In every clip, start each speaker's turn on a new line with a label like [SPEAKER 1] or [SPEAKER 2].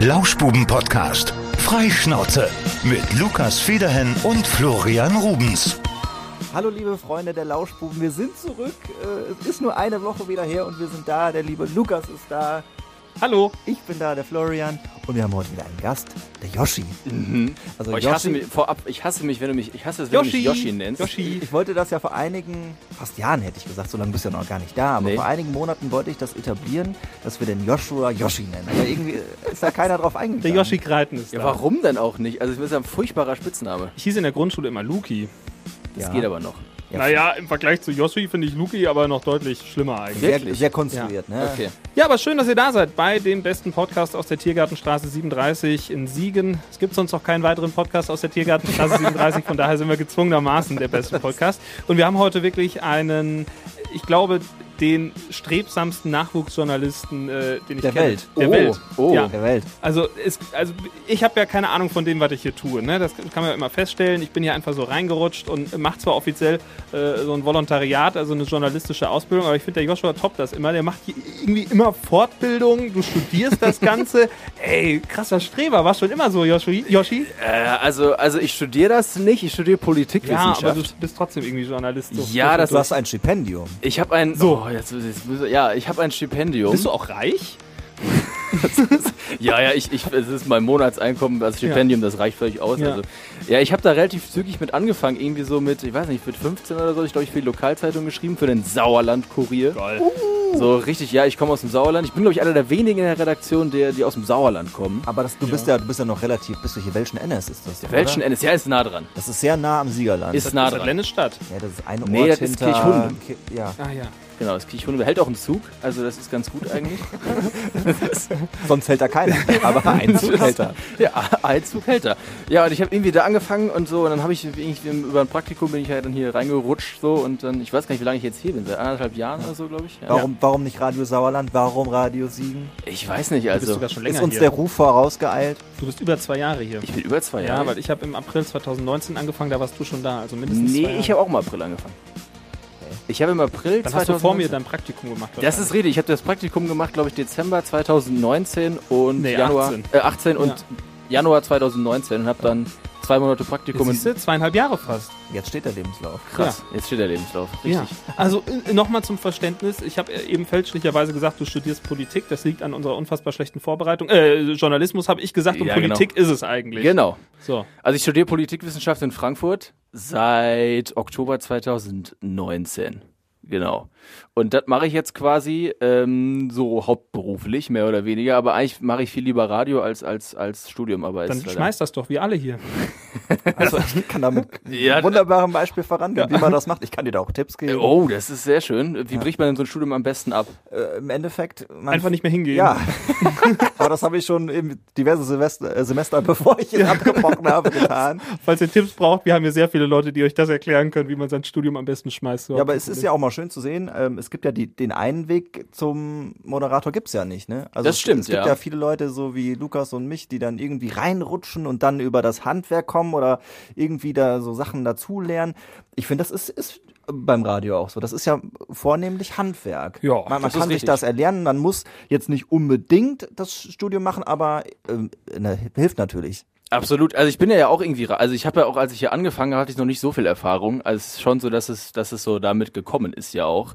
[SPEAKER 1] Lauschbuben-Podcast. Freischnauze. Mit Lukas Federhen und Florian Rubens.
[SPEAKER 2] Hallo liebe Freunde der Lauschbuben, wir sind zurück. Äh, Es ist nur eine Woche wieder her und wir sind da. Der liebe Lukas ist da.
[SPEAKER 3] Hallo.
[SPEAKER 2] Ich bin da, der Florian. Und wir haben heute wieder einen Gast, der Yoshi. Also
[SPEAKER 4] Oh, ich hasse mich vorab, ich hasse mich, wenn du mich, ich hasse es, wenn
[SPEAKER 3] Yoshi.
[SPEAKER 4] du mich Yoshi nennst.
[SPEAKER 3] Yoshi.
[SPEAKER 2] Ich wollte das ja vor einigen, fast Jahren hätte ich gesagt, so lange bist du ja noch gar nicht da, aber
[SPEAKER 4] Nee.
[SPEAKER 2] vor einigen Monaten wollte ich das etablieren, dass wir den Joshua Yoshi nennen. Aber irgendwie ist da keiner drauf eingegangen.
[SPEAKER 3] Der Yoshi Kreiten ist
[SPEAKER 4] Ja,
[SPEAKER 3] da.
[SPEAKER 4] warum denn auch nicht? Also, das ist ja ein furchtbarer Spitzname.
[SPEAKER 3] Ich hieß in der Grundschule immer Luki.
[SPEAKER 4] Das
[SPEAKER 2] Ja.
[SPEAKER 4] geht aber noch.
[SPEAKER 2] Ja,
[SPEAKER 3] Naja, im Vergleich zu Yoshi finde ich Luki aber noch deutlich schlimmer eigentlich.
[SPEAKER 2] Sehr,
[SPEAKER 4] Wirklich?
[SPEAKER 2] sehr konstruiert, ne?
[SPEAKER 4] Okay.
[SPEAKER 3] Ja, aber schön, dass ihr da seid bei dem besten Podcast aus der Tiergartenstraße 37 in Siegen. Es gibt sonst noch keinen weiteren Podcast aus der Tiergartenstraße 37, von daher sind wir gezwungenermaßen der beste Podcast. Und wir haben heute wirklich einen, ich glaube, den strebsamsten Nachwuchsjournalisten, äh, den ich
[SPEAKER 2] Der
[SPEAKER 3] kenne.
[SPEAKER 2] Welt.
[SPEAKER 3] Der
[SPEAKER 4] Oh,
[SPEAKER 3] Welt.
[SPEAKER 4] oh.
[SPEAKER 3] Ja.
[SPEAKER 2] Der Welt.
[SPEAKER 3] Also, es, also ich habe ja keine Ahnung von dem, was ich hier tue. Ne? Das kann man ja immer feststellen. Ich bin hier einfach so reingerutscht und mache zwar offiziell äh, so ein Volontariat, also eine journalistische Ausbildung, aber ich finde, der Joshua toppt das immer. Der macht hier irgendwie immer Fortbildung. Du studierst das Ganze. Ey, krasser Streber. War schon immer so, Yoshi? Yoshi?
[SPEAKER 4] Äh, also, also ich studiere das nicht, ich studiere
[SPEAKER 3] Ja,
[SPEAKER 4] Politikwissenschaft.
[SPEAKER 3] aber du bist trotzdem irgendwie Journalist. So
[SPEAKER 4] Ja, das
[SPEAKER 2] Du hast ein Stipendium.
[SPEAKER 4] ich habe ein,
[SPEAKER 3] So.
[SPEAKER 4] oh, jetzt, jetzt, muss- ja, ich habe ein Stipendium.
[SPEAKER 3] Bist du auch reich?
[SPEAKER 4] Ja, ja, ich, ich, es ist mein Monatseinkommen als Stipendium, das reicht völlig aus.
[SPEAKER 3] Ja.
[SPEAKER 4] Also, ja, ich habe da relativ zügig mit angefangen, irgendwie so mit, ich weiß nicht, mit 15 oder so, ich glaube, ich für die Lokalzeitung geschrieben, für den Sauerland-Kurier.
[SPEAKER 3] Geil.
[SPEAKER 4] So richtig, ja, ich komme aus dem Sauerland. Ich bin, glaube ich, einer der wenigen in der Redaktion, der, die aus dem Sauerland kommen.
[SPEAKER 2] Aber das, du bist ja, du bist ja noch relativ, bist du hier Welschen NS ist das?
[SPEAKER 4] Welchen
[SPEAKER 2] oder?
[SPEAKER 4] NSA ist nah dran.
[SPEAKER 2] Das ist sehr nah am Siegerland.
[SPEAKER 4] Ist
[SPEAKER 3] Das
[SPEAKER 4] nah
[SPEAKER 3] ist
[SPEAKER 4] dran.
[SPEAKER 3] Lennestadt.
[SPEAKER 2] ja, das ist ein Ort
[SPEAKER 4] Nee, das ist
[SPEAKER 2] hinter...
[SPEAKER 4] Kirchhunde.
[SPEAKER 2] Ki- Ja,
[SPEAKER 3] Ah ja.
[SPEAKER 4] Genau, das Kirchhunde hält auch einen Zug, also das ist ganz gut eigentlich.
[SPEAKER 2] sonst hält da keiner. Aber ein Zug hält er.
[SPEAKER 4] ja, ein Zug hält er. Ja, und ich habe irgendwie da angefangen und so, und dann habe ich irgendwie über ein Praktikum bin ich halt dann hier reingerutscht so und dann, ich weiß gar nicht, wie lange ich jetzt hier bin, seit anderthalb Jahren oder so, glaube ich. Ja.
[SPEAKER 2] Warum, warum nicht Radio Sauerland? Warum Radio Siegen?
[SPEAKER 4] Ich weiß nicht,
[SPEAKER 3] Du bist
[SPEAKER 4] also
[SPEAKER 3] sogar schon
[SPEAKER 2] Ist
[SPEAKER 3] länger
[SPEAKER 2] uns
[SPEAKER 3] hier.
[SPEAKER 2] der Ruf vorausgeeilt?
[SPEAKER 3] Du bist über zwei Jahre hier.
[SPEAKER 4] ich bin über zwei
[SPEAKER 3] Ja,
[SPEAKER 4] Jahre.
[SPEAKER 3] weil ich habe im April 2019 angefangen, da warst du schon da, also mindestens zwei
[SPEAKER 4] nee,
[SPEAKER 3] Jahre.
[SPEAKER 4] ich habe auch im April angefangen. Ich habe im April
[SPEAKER 3] Dann hast du vor mir
[SPEAKER 4] 2019
[SPEAKER 3] dein Praktikum gemacht.
[SPEAKER 4] Das ist richtig. Ich habe das Praktikum gemacht, glaube ich, Dezember 2019 und
[SPEAKER 3] Nee,
[SPEAKER 4] Januar
[SPEAKER 3] 18.
[SPEAKER 4] Äh, 18 und
[SPEAKER 3] Ja.
[SPEAKER 4] Januar 2019 und habe dann zwei Monate Praktikum in
[SPEAKER 3] Siehst du, zweieinhalb Jahre fast.
[SPEAKER 2] Jetzt steht der Lebenslauf.
[SPEAKER 4] Krass. Jetzt steht der Lebenslauf. Richtig.
[SPEAKER 3] Ja. Also nochmal zum Verständnis. Ich habe eben fälschlicherweise gesagt, du studierst Politik. Das liegt an unserer unfassbar schlechten Vorbereitung. Äh, Journalismus habe ich gesagt und
[SPEAKER 4] Ja,
[SPEAKER 3] Politik ist es eigentlich.
[SPEAKER 4] Genau.
[SPEAKER 3] So.
[SPEAKER 4] Also ich studiere Politikwissenschaft in Frankfurt seit Oktober 2019. Genau. Und das mache ich jetzt quasi ähm, so hauptberuflich, mehr oder weniger. Aber eigentlich mache ich viel lieber Radio als, als, als Studium. Aber
[SPEAKER 3] Dann schmeißt das doch, wie alle hier.
[SPEAKER 2] Also ich kann damit
[SPEAKER 4] Ja,
[SPEAKER 2] einem wunderbaren Beispiel vorangehen, wie man das macht. Ich kann dir da auch Tipps geben.
[SPEAKER 4] Oh, das ist sehr schön. Wie bricht man denn so ein Studium am besten ab?
[SPEAKER 2] Äh, Im Endeffekt... Man
[SPEAKER 3] Einfach nicht mehr hingehen.
[SPEAKER 2] Ja, aber das habe ich schon in diverse Silvester, äh, Semester, bevor ich es abgebrochen habe, getan.
[SPEAKER 3] Falls ihr Tipps braucht, wir haben hier sehr viele Leute, die euch das erklären können, wie man sein Studium am besten schmeißt. So.
[SPEAKER 2] Ja, aber es ist ja auch mal schön zu sehen, ähm, es gibt ja die, den einen Weg zum Moderator gibt's ja nicht, ne? Also
[SPEAKER 4] Das
[SPEAKER 2] es-
[SPEAKER 4] stimmt,
[SPEAKER 2] Es gibt
[SPEAKER 4] ja.
[SPEAKER 2] ja viele Leute, so wie Lukas und mich, die dann irgendwie reinrutschen und dann über das Handwerk kommen oder irgendwie da so Sachen dazulernen. Ich finde, das ist, ist beim Radio auch so. Das ist ja vornehmlich Handwerk.
[SPEAKER 3] Ja,
[SPEAKER 2] man man kann sich das erlernen. Man muss jetzt nicht unbedingt das Studium machen, aber ähm, ne, hilft natürlich.
[SPEAKER 4] Absolut. Also ich bin ja auch irgendwie, also ich habe ja auch, als ich hier angefangen habe, hatte ich noch nicht so viel Erfahrung. Also es ist schon so, dass es, dass es so damit gekommen ist ja auch.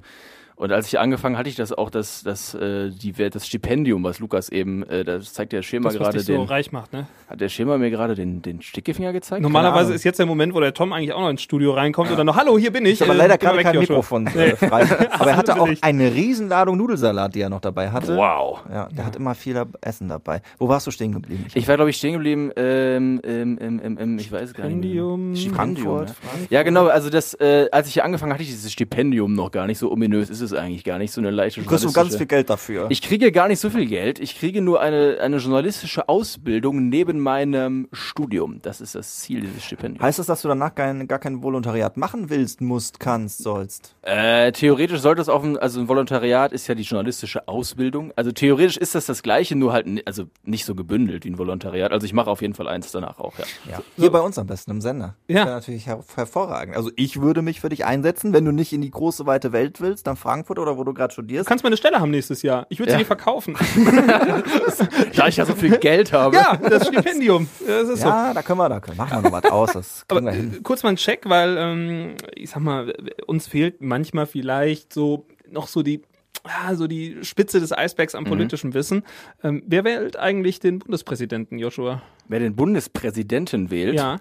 [SPEAKER 4] Und als ich hier angefangen hatte ich das auch, das, das, äh, die, das Stipendium, was Lukas eben, äh, das zeigt der Schema
[SPEAKER 3] das, was
[SPEAKER 4] gerade
[SPEAKER 3] dich so
[SPEAKER 4] den,
[SPEAKER 3] reich macht, ne?
[SPEAKER 4] hat der Schema mir gerade den, den Stickefinger gezeigt?
[SPEAKER 3] Normalerweise ist jetzt der Moment, wo der Tom eigentlich auch noch ins Studio reinkommt oder noch, hallo, hier bin ich.
[SPEAKER 2] Ich
[SPEAKER 3] Äh,
[SPEAKER 2] leider
[SPEAKER 3] geh mal
[SPEAKER 2] gerade kein. Mikrofon äh, frei. Aber er hatte auch eine Riesenladung Nudelsalat, die er noch dabei hatte.
[SPEAKER 4] Wow.
[SPEAKER 2] Ja, der hat immer viel Essen dabei. Wo warst du stehen geblieben?
[SPEAKER 4] Ich war, glaube ich, stehen geblieben, ähm, ähm, ähm, ähm, ähm, ich weiß gar nicht.
[SPEAKER 3] Stipendium.
[SPEAKER 4] Mehr. Stipendium.
[SPEAKER 2] Frankfurt,
[SPEAKER 4] ja.
[SPEAKER 2] Frankfurt.
[SPEAKER 4] Ja, genau, also das, äh, als ich hier angefangen hatte, hatte ich dieses Stipendium noch gar nicht. So ominös ist es eigentlich gar nicht. So eine leichte
[SPEAKER 2] Du kriegst du ganz viel Geld dafür.
[SPEAKER 4] Ich kriege gar nicht so viel Geld. Ich kriege nur eine, eine journalistische Ausbildung neben meinem Studium. Das ist das Ziel dieses Stipendiums.
[SPEAKER 2] heißt das, dass du danach kein, gar kein Volontariat machen willst, musst, kannst, sollst?
[SPEAKER 4] Äh, theoretisch sollte es auch, ein, also ein Volontariat ist ja die journalistische Ausbildung. Also theoretisch ist das das Gleiche, nur halt, also nicht so gebündelt wie ein Volontariat. Also ich mache auf jeden Fall eins danach auch, ja.
[SPEAKER 2] Ja. Hier bei uns am besten im Sender.
[SPEAKER 3] Ja.
[SPEAKER 2] Das wäre natürlich her hervorragend. Also ich würde mich für dich einsetzen. Wenn du nicht in die große weite Welt willst, dann frag Frankfurt oder wo du gerade studierst.
[SPEAKER 3] Du kannst meine Stelle haben nächstes Jahr. Ich würde sie
[SPEAKER 4] Ja.
[SPEAKER 3] dir verkaufen.
[SPEAKER 4] Da ich ja so viel Geld habe.
[SPEAKER 3] ja, das Stipendium. Das ist so.
[SPEAKER 2] ja, da können wir, da können, machen wir noch was aus. Das kriegen
[SPEAKER 3] Aber
[SPEAKER 2] wir hin.
[SPEAKER 3] kurz mal ein Check, weil ähm, ich sag mal, uns fehlt manchmal vielleicht so noch so die ja, so die Spitze des Eisbergs
[SPEAKER 2] Mhm.
[SPEAKER 3] am politischen Wissen. Ähm, wer wählt eigentlich den Bundespräsidenten, Joshua?
[SPEAKER 4] Wer den Bundespräsidenten wählt,
[SPEAKER 3] Ja.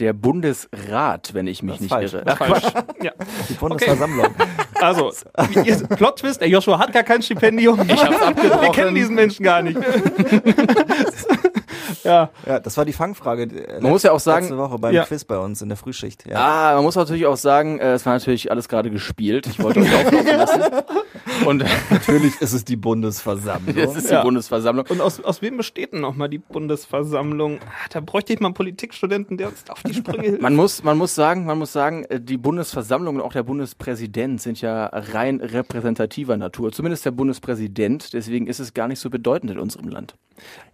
[SPEAKER 4] der Bundesrat, wenn ich mich nicht
[SPEAKER 2] falsch.
[SPEAKER 4] irre. Ach, Quatsch.
[SPEAKER 3] Ja.
[SPEAKER 2] Die Bundesversammlung.
[SPEAKER 3] Also, wie ihr- Plot-Twist, der Joshua hat gar kein Stipendium. Ich
[SPEAKER 4] hab's abgebrochen.
[SPEAKER 3] Wir kennen diesen Menschen gar nicht. ja.
[SPEAKER 2] Ja, das war die Fangfrage. äh,
[SPEAKER 4] Man muss ja auch sagen-
[SPEAKER 2] letzte Woche beim
[SPEAKER 3] Ja.
[SPEAKER 2] Quiz bei uns in der Frühschicht. Ja.
[SPEAKER 4] Ah, man muss natürlich auch sagen, äh, es war natürlich alles gerade gespielt. Ich wollte euch auflaufen lassen. Und
[SPEAKER 2] Natürlich ist es die Bundesversammlung.
[SPEAKER 4] es ist die
[SPEAKER 3] Ja.
[SPEAKER 4] Bundesversammlung.
[SPEAKER 3] Und aus, aus wem besteht denn nochmal die Bundesversammlung? Ah, Da bräuchte ich mal einen Politikstudenten, der uns auf die Sprünge hilft.
[SPEAKER 4] Man muss, man muss sagen, man muss sagen, äh, die Bundesversammlung und auch der Bundespräsident sind ja rein repräsentativer Natur. Zumindest der Bundespräsident. Deswegen ist es gar nicht so bedeutend in unserem Land.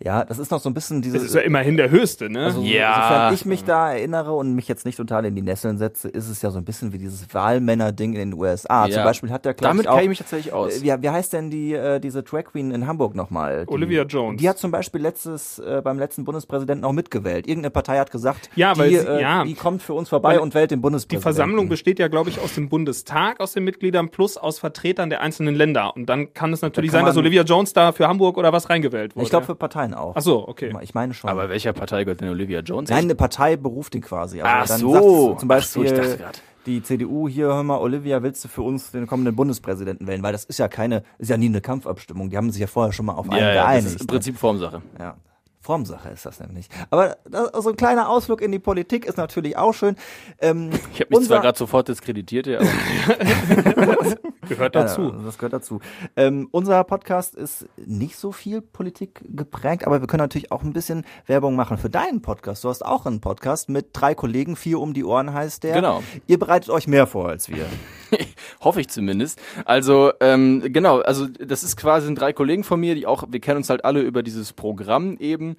[SPEAKER 2] Ja, das ist noch so ein bisschen
[SPEAKER 3] Das
[SPEAKER 2] dieses.
[SPEAKER 3] ist ja immerhin der höchste, ne?
[SPEAKER 2] Also,
[SPEAKER 4] Ja.
[SPEAKER 2] Sofern ich mich da erinnere und mich jetzt nicht total in die Nesseln setze, ist es ja so ein bisschen wie dieses Wahlmänner-Ding in den USA.
[SPEAKER 4] Ja.
[SPEAKER 2] Zum Beispiel hat der, glaub
[SPEAKER 4] Damit kenne ich mich tatsächlich aus.
[SPEAKER 2] Äh, Wie, wie heißt denn die, äh, diese Drag Queen in Hamburg nochmal? Die-
[SPEAKER 3] Olivia Jones.
[SPEAKER 2] Die hat zum Beispiel letztes, äh, beim letzten Bundespräsidenten auch mitgewählt. Irgendeine Partei hat gesagt,
[SPEAKER 3] Ja, weil
[SPEAKER 2] die,
[SPEAKER 3] sie-
[SPEAKER 2] äh,
[SPEAKER 3] ja.
[SPEAKER 2] die kommt für uns vorbei
[SPEAKER 3] Weil
[SPEAKER 2] und wählt den
[SPEAKER 3] Die
[SPEAKER 2] Bundespräsidenten.
[SPEAKER 3] Versammlung besteht ja, glaube ich, aus dem Bundestag, aus den Mitgliedern plus aus Vertretern der einzelnen Länder. Und dann kann es natürlich
[SPEAKER 2] Da kann
[SPEAKER 3] sein, dass Olivia Jones da für Hamburg oder was reingewählt wurde.
[SPEAKER 2] Ich glaube für Parteien auch.
[SPEAKER 3] Ach so, okay.
[SPEAKER 2] Ich meine schon.
[SPEAKER 4] Aber welcher Partei gehört denn Olivia Jones?
[SPEAKER 2] Nein, eine Partei beruft ihn quasi. Aber
[SPEAKER 4] Ach
[SPEAKER 2] dann
[SPEAKER 4] so.
[SPEAKER 2] zum
[SPEAKER 4] Ach so,
[SPEAKER 2] Beispiel
[SPEAKER 4] ich dachte grad.
[SPEAKER 2] die CDU hier, hör mal, Olivia, willst du für uns den kommenden Bundespräsidenten wählen? Weil das ist ja keine, ist ja nie eine Kampfabstimmung. Die haben sich ja vorher schon mal auf einen
[SPEAKER 4] ja, ja,
[SPEAKER 2] geeinigt.
[SPEAKER 4] das ist im
[SPEAKER 2] ne?
[SPEAKER 4] Prinzip Formsache.
[SPEAKER 2] Ja. Formsache ist das nämlich. Aber das, so ein kleiner Ausflug in die Politik ist natürlich auch schön. Ähm,
[SPEAKER 4] Ich habe mich
[SPEAKER 2] unser-
[SPEAKER 4] zwar gerade sofort diskreditiert, ja, aber
[SPEAKER 3] Gehört
[SPEAKER 2] Ja,
[SPEAKER 3] dazu.
[SPEAKER 2] das gehört dazu. Ähm, unser Podcast ist nicht so viel Politik geprägt, aber wir können natürlich auch ein bisschen Werbung machen für deinen Podcast. Du hast auch einen Podcast mit drei Kollegen, vier um die Ohren heißt der.
[SPEAKER 4] Genau.
[SPEAKER 2] Ihr bereitet euch mehr vor als wir.
[SPEAKER 4] hoffe ich zumindest. Also ähm, genau, also das ist quasi sind drei Kollegen von mir, die auch, wir kennen uns halt alle über dieses Programm eben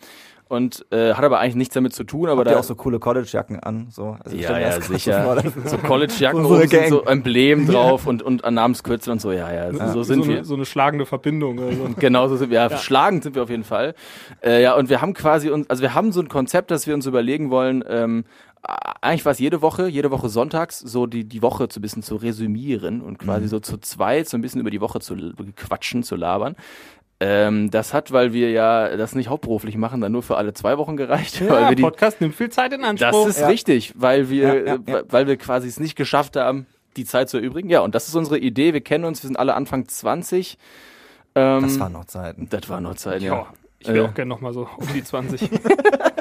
[SPEAKER 4] und äh, hat aber eigentlich nichts damit zu tun, aber
[SPEAKER 2] Habt
[SPEAKER 4] da
[SPEAKER 2] ihr auch so coole Collegejacken an? So, also ich
[SPEAKER 4] ja, ja, sicher. so College-Jacken oben sind so Emblem drauf und, und an Namenskürzel und so, ja, ja, so, so sind
[SPEAKER 3] so
[SPEAKER 4] wir.
[SPEAKER 3] Eine, so eine schlagende Verbindung. Oder so.
[SPEAKER 4] Genau so sind wir. Ja, Schlagend sind wir auf jeden Fall. Äh, ja, und wir haben quasi uns, also wir haben so ein Konzept, das wir uns überlegen wollen, ähm, eigentlich war es jede Woche, jede Woche sonntags, so die, die Woche so ein bisschen zu resümieren und quasi so zu zweit so ein bisschen über die Woche zu quatschen, zu labern. Ähm, das hat, weil wir ja das nicht hauptberuflich machen, dann nur für alle zwei Wochen gereicht. weil
[SPEAKER 3] Ja,
[SPEAKER 4] wir die,
[SPEAKER 3] Podcast nimmt viel Zeit in Anspruch.
[SPEAKER 4] das ist
[SPEAKER 2] Ja.
[SPEAKER 4] richtig, weil wir,
[SPEAKER 2] Ja, ja,
[SPEAKER 4] äh,
[SPEAKER 2] ja.
[SPEAKER 4] weil wir quasi es nicht geschafft haben, die Zeit zu erübrigen. Ja, und das ist unsere Idee. Wir kennen uns, wir sind alle Anfang 20. Ähm,
[SPEAKER 2] Das waren noch Zeiten.
[SPEAKER 4] das war noch Zeit,
[SPEAKER 3] ja.
[SPEAKER 4] ja.
[SPEAKER 3] Ich will
[SPEAKER 4] Äh.
[SPEAKER 3] auch gerne nochmal so um die 20.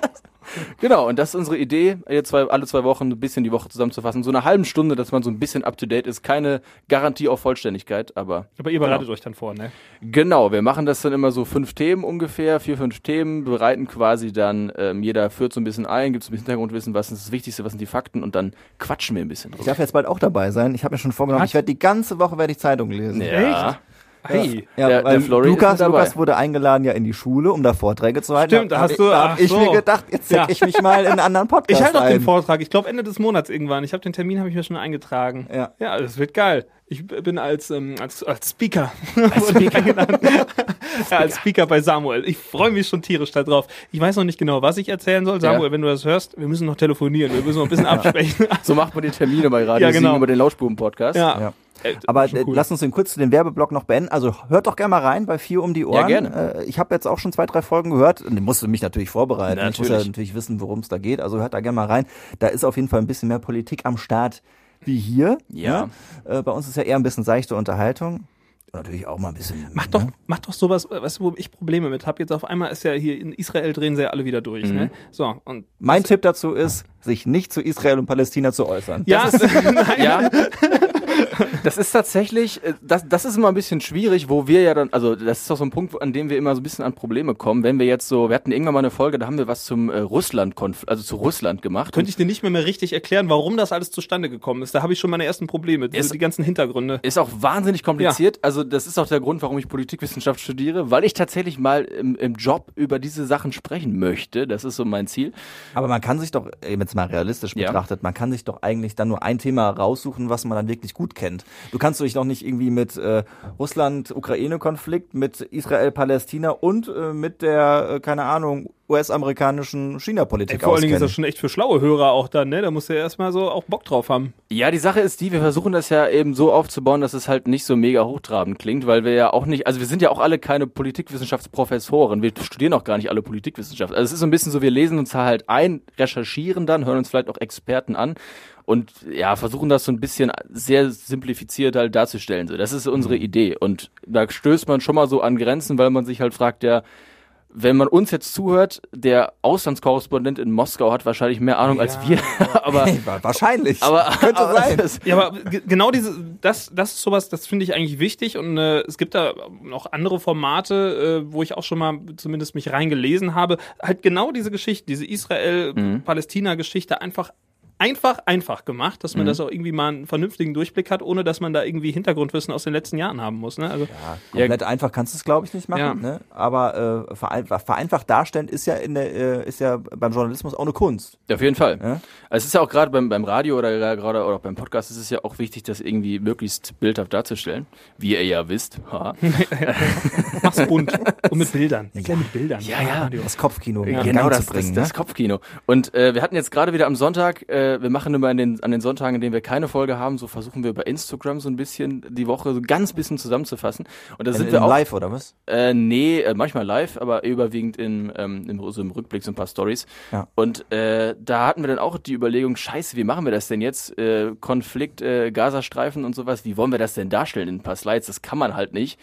[SPEAKER 4] Genau, und das ist unsere Idee, jetzt zwei, alle zwei Wochen ein bisschen die Woche zusammenzufassen. So eine halben Stunde, dass man so ein bisschen up to date ist. Keine Garantie auf Vollständigkeit, aber
[SPEAKER 3] Aber ihr bereitet euch dann vor, ne?
[SPEAKER 4] genau, wir machen das dann immer so fünf Themen ungefähr, vier, fünf Themen, bereiten quasi dann, ähm, jeder führt so ein bisschen ein, gibt so ein bisschen Hintergrundwissen, was ist das Wichtigste, was sind die Fakten und dann quatschen wir ein bisschen
[SPEAKER 2] Ich
[SPEAKER 4] drüber.
[SPEAKER 2] darf jetzt bald auch dabei sein. Ich habe mir schon vorgenommen,
[SPEAKER 3] Was?
[SPEAKER 2] ich werde die ganze Woche werde ich Zeitung lesen.
[SPEAKER 4] Ja.
[SPEAKER 3] Hey.
[SPEAKER 2] Ja,
[SPEAKER 4] Der-
[SPEAKER 2] weil
[SPEAKER 4] der
[SPEAKER 2] Lukas. Lukas wurde eingeladen ja in die Schule, um da Vorträge zu halten.
[SPEAKER 3] Stimmt, da hast
[SPEAKER 2] hab
[SPEAKER 3] du-
[SPEAKER 2] ich, da hab ich
[SPEAKER 3] so.
[SPEAKER 2] mir gedacht, jetzt setze
[SPEAKER 3] Ja.
[SPEAKER 2] ich mich mal in einen anderen Podcast
[SPEAKER 3] Ich halte auch den Vortrag. Ich glaube Ende des Monats irgendwann. Ich habe den Termin habe ich mir schon eingetragen.
[SPEAKER 2] Ja.
[SPEAKER 3] Ja, das wird geil. Ich bin als als, ähm, als, als Speaker. Als Speaker. ja, als Speaker bei Samuel. Ich freue mich schon tierisch darauf. Ich weiß noch nicht genau, was ich erzählen soll. Samuel,
[SPEAKER 4] Ja.
[SPEAKER 3] wenn du das hörst, wir müssen noch telefonieren. Wir müssen noch ein bisschen absprechen.
[SPEAKER 4] So macht man die Termine bei Radio
[SPEAKER 3] Ja, genau.
[SPEAKER 4] 7 über den Lauschbuben-Podcast.
[SPEAKER 3] ja.
[SPEAKER 2] Ja.
[SPEAKER 3] Äh,
[SPEAKER 2] Aber äh,
[SPEAKER 3] cool.
[SPEAKER 2] lass uns den kurz den Werbeblock noch beenden. Also hört doch gerne mal rein bei vier um die Ohren.
[SPEAKER 4] gerne.
[SPEAKER 2] Äh, ich habe jetzt auch schon zwei, drei Folgen gehört. Und ich musste mich natürlich vorbereiten. Ich muss ja
[SPEAKER 4] Natürlich.
[SPEAKER 2] natürlich wissen, worum es da geht. Also hört da gerne mal rein. Da ist auf jeden Fall ein bisschen mehr Politik am Start wie hier.
[SPEAKER 4] Ja.
[SPEAKER 2] Ne? Äh, bei uns ist ja eher ein bisschen seichte Unterhaltung. Natürlich auch mal ein bisschen.
[SPEAKER 3] Mach doch,
[SPEAKER 2] ne?
[SPEAKER 3] mach doch sowas, weißt du, wo ich Probleme mit habe. Jetzt auf einmal ist ja hier in Israel drehen sie ja alle wieder durch, ne? So, und
[SPEAKER 2] Mein Tipp dazu ist, sich nicht zu Israel und Palästina zu äußern.
[SPEAKER 3] ja, nein,
[SPEAKER 4] Ja. das ist tatsächlich, äh, das, das ist immer ein bisschen schwierig, wo wir ja dann, also das ist doch so ein Punkt, an dem wir immer so ein bisschen an Probleme kommen. Wenn wir jetzt so, wir hatten irgendwann mal eine Folge, da haben wir was zum äh, Russland, also zu Russland gemacht.
[SPEAKER 3] könnte ich dir nicht mehr, mehr richtig erklären, warum das alles zustande gekommen ist. Da habe ich schon meine ersten Probleme,
[SPEAKER 4] Ist-
[SPEAKER 3] so die ganzen Hintergründe.
[SPEAKER 4] Ist auch wahnsinnig kompliziert. Also das ist auch der Grund, warum ich Politikwissenschaft studiere, weil ich tatsächlich mal im, im Job über diese Sachen sprechen möchte. Das ist so mein Ziel.
[SPEAKER 2] Aber man kann sich doch, äh, jetzt mal realistisch
[SPEAKER 4] Ja.
[SPEAKER 2] betrachtet, man kann sich doch eigentlich dann nur ein Thema raussuchen, was man dann wirklich gut gut kennt. Du kannst dich doch nicht irgendwie mit äh, Russland-Ukraine-Konflikt, mit Israel-Palästina und äh, mit der, äh, keine Ahnung, US-amerikanischen China-Politik
[SPEAKER 3] Vor allen Dingen ist das schon echt für schlaue Hörer auch dann, ne? Da musst du ja erstmal so auch Bock drauf haben.
[SPEAKER 4] Ja, die Sache ist die, wir versuchen das ja eben so aufzubauen, dass es halt nicht so mega hochtrabend klingt, weil wir ja auch nicht, also wir sind ja auch alle keine Politikwissenschaftsprofessoren. Wir studieren auch gar nicht alle Politikwissenschaft. Also es ist so ein bisschen so, wir lesen uns halt ein, recherchieren dann, hören uns vielleicht auch Experten an und ja, versuchen das so ein bisschen sehr simplifiziert halt darzustellen. So, das ist unsere Idee. Und da stößt man schon mal so an Grenzen, weil man sich halt fragt, ja, wenn man uns jetzt zuhört, der Auslandskorrespondent in Moskau hat wahrscheinlich mehr Ahnung als wir, aber
[SPEAKER 2] Hey, wahrscheinlich.
[SPEAKER 4] aber
[SPEAKER 2] Könnte
[SPEAKER 4] aber
[SPEAKER 2] sein.
[SPEAKER 4] Das,
[SPEAKER 3] Ja, aber ge- genau diese, das, das ist sowas, das finde ich eigentlich wichtig und äh, es gibt da noch andere Formate, äh, wo ich auch schon mal zumindest mich reingelesen habe. Halt genau diese Geschichte, diese Israel-Palästina-Geschichte einfach einfach einfach gemacht, dass man das auch irgendwie mal einen vernünftigen Durchblick hat, ohne dass man da irgendwie Hintergrundwissen aus den letzten Jahren haben muss. Ne? Also
[SPEAKER 2] Komplett einfach kannst du es, glaube ich, nicht machen.
[SPEAKER 3] Ja.
[SPEAKER 2] Ne? Aber äh, vereinfacht, vereinfacht darstellen ist ja in der, äh, ist ja beim Journalismus auch eine Kunst.
[SPEAKER 4] Auf jeden Fall.
[SPEAKER 2] Ja?
[SPEAKER 4] Also es ist ja auch gerade beim, beim Radio oder ja gerade oder auch beim Podcast ist es ja auch wichtig, das irgendwie möglichst bildhaft darzustellen, wie ihr ja wisst. Ha.
[SPEAKER 3] mach's bunt und mit Bildern. Ja, mit Bildern.
[SPEAKER 4] Ja, ja.
[SPEAKER 2] Das Kopfkino
[SPEAKER 4] Ja,
[SPEAKER 2] in
[SPEAKER 4] genau das,
[SPEAKER 2] bringen.
[SPEAKER 4] das, das
[SPEAKER 2] ne?
[SPEAKER 4] Kopfkino. Und äh, wir hatten jetzt gerade wieder am Sonntag, äh, wir machen immer an den, an den Sonntagen, in denen wir keine Folge haben, so versuchen wir über Instagram so ein bisschen die Woche so ganz bisschen zusammenzufassen. Und da
[SPEAKER 2] In,
[SPEAKER 4] sind
[SPEAKER 2] in
[SPEAKER 4] wir auch
[SPEAKER 2] live, oder was?
[SPEAKER 4] Äh, nee, äh, manchmal live, aber überwiegend in, ähm, im, so im Rückblick so ein paar Stories.
[SPEAKER 2] Ja.
[SPEAKER 4] Und äh, da hatten wir dann auch die Überlegung, scheiße, wie machen wir das denn jetzt? Äh, Konflikt, äh, Gazastreifen und sowas, wie wollen wir das denn darstellen in ein paar Slides? Das kann man halt nicht.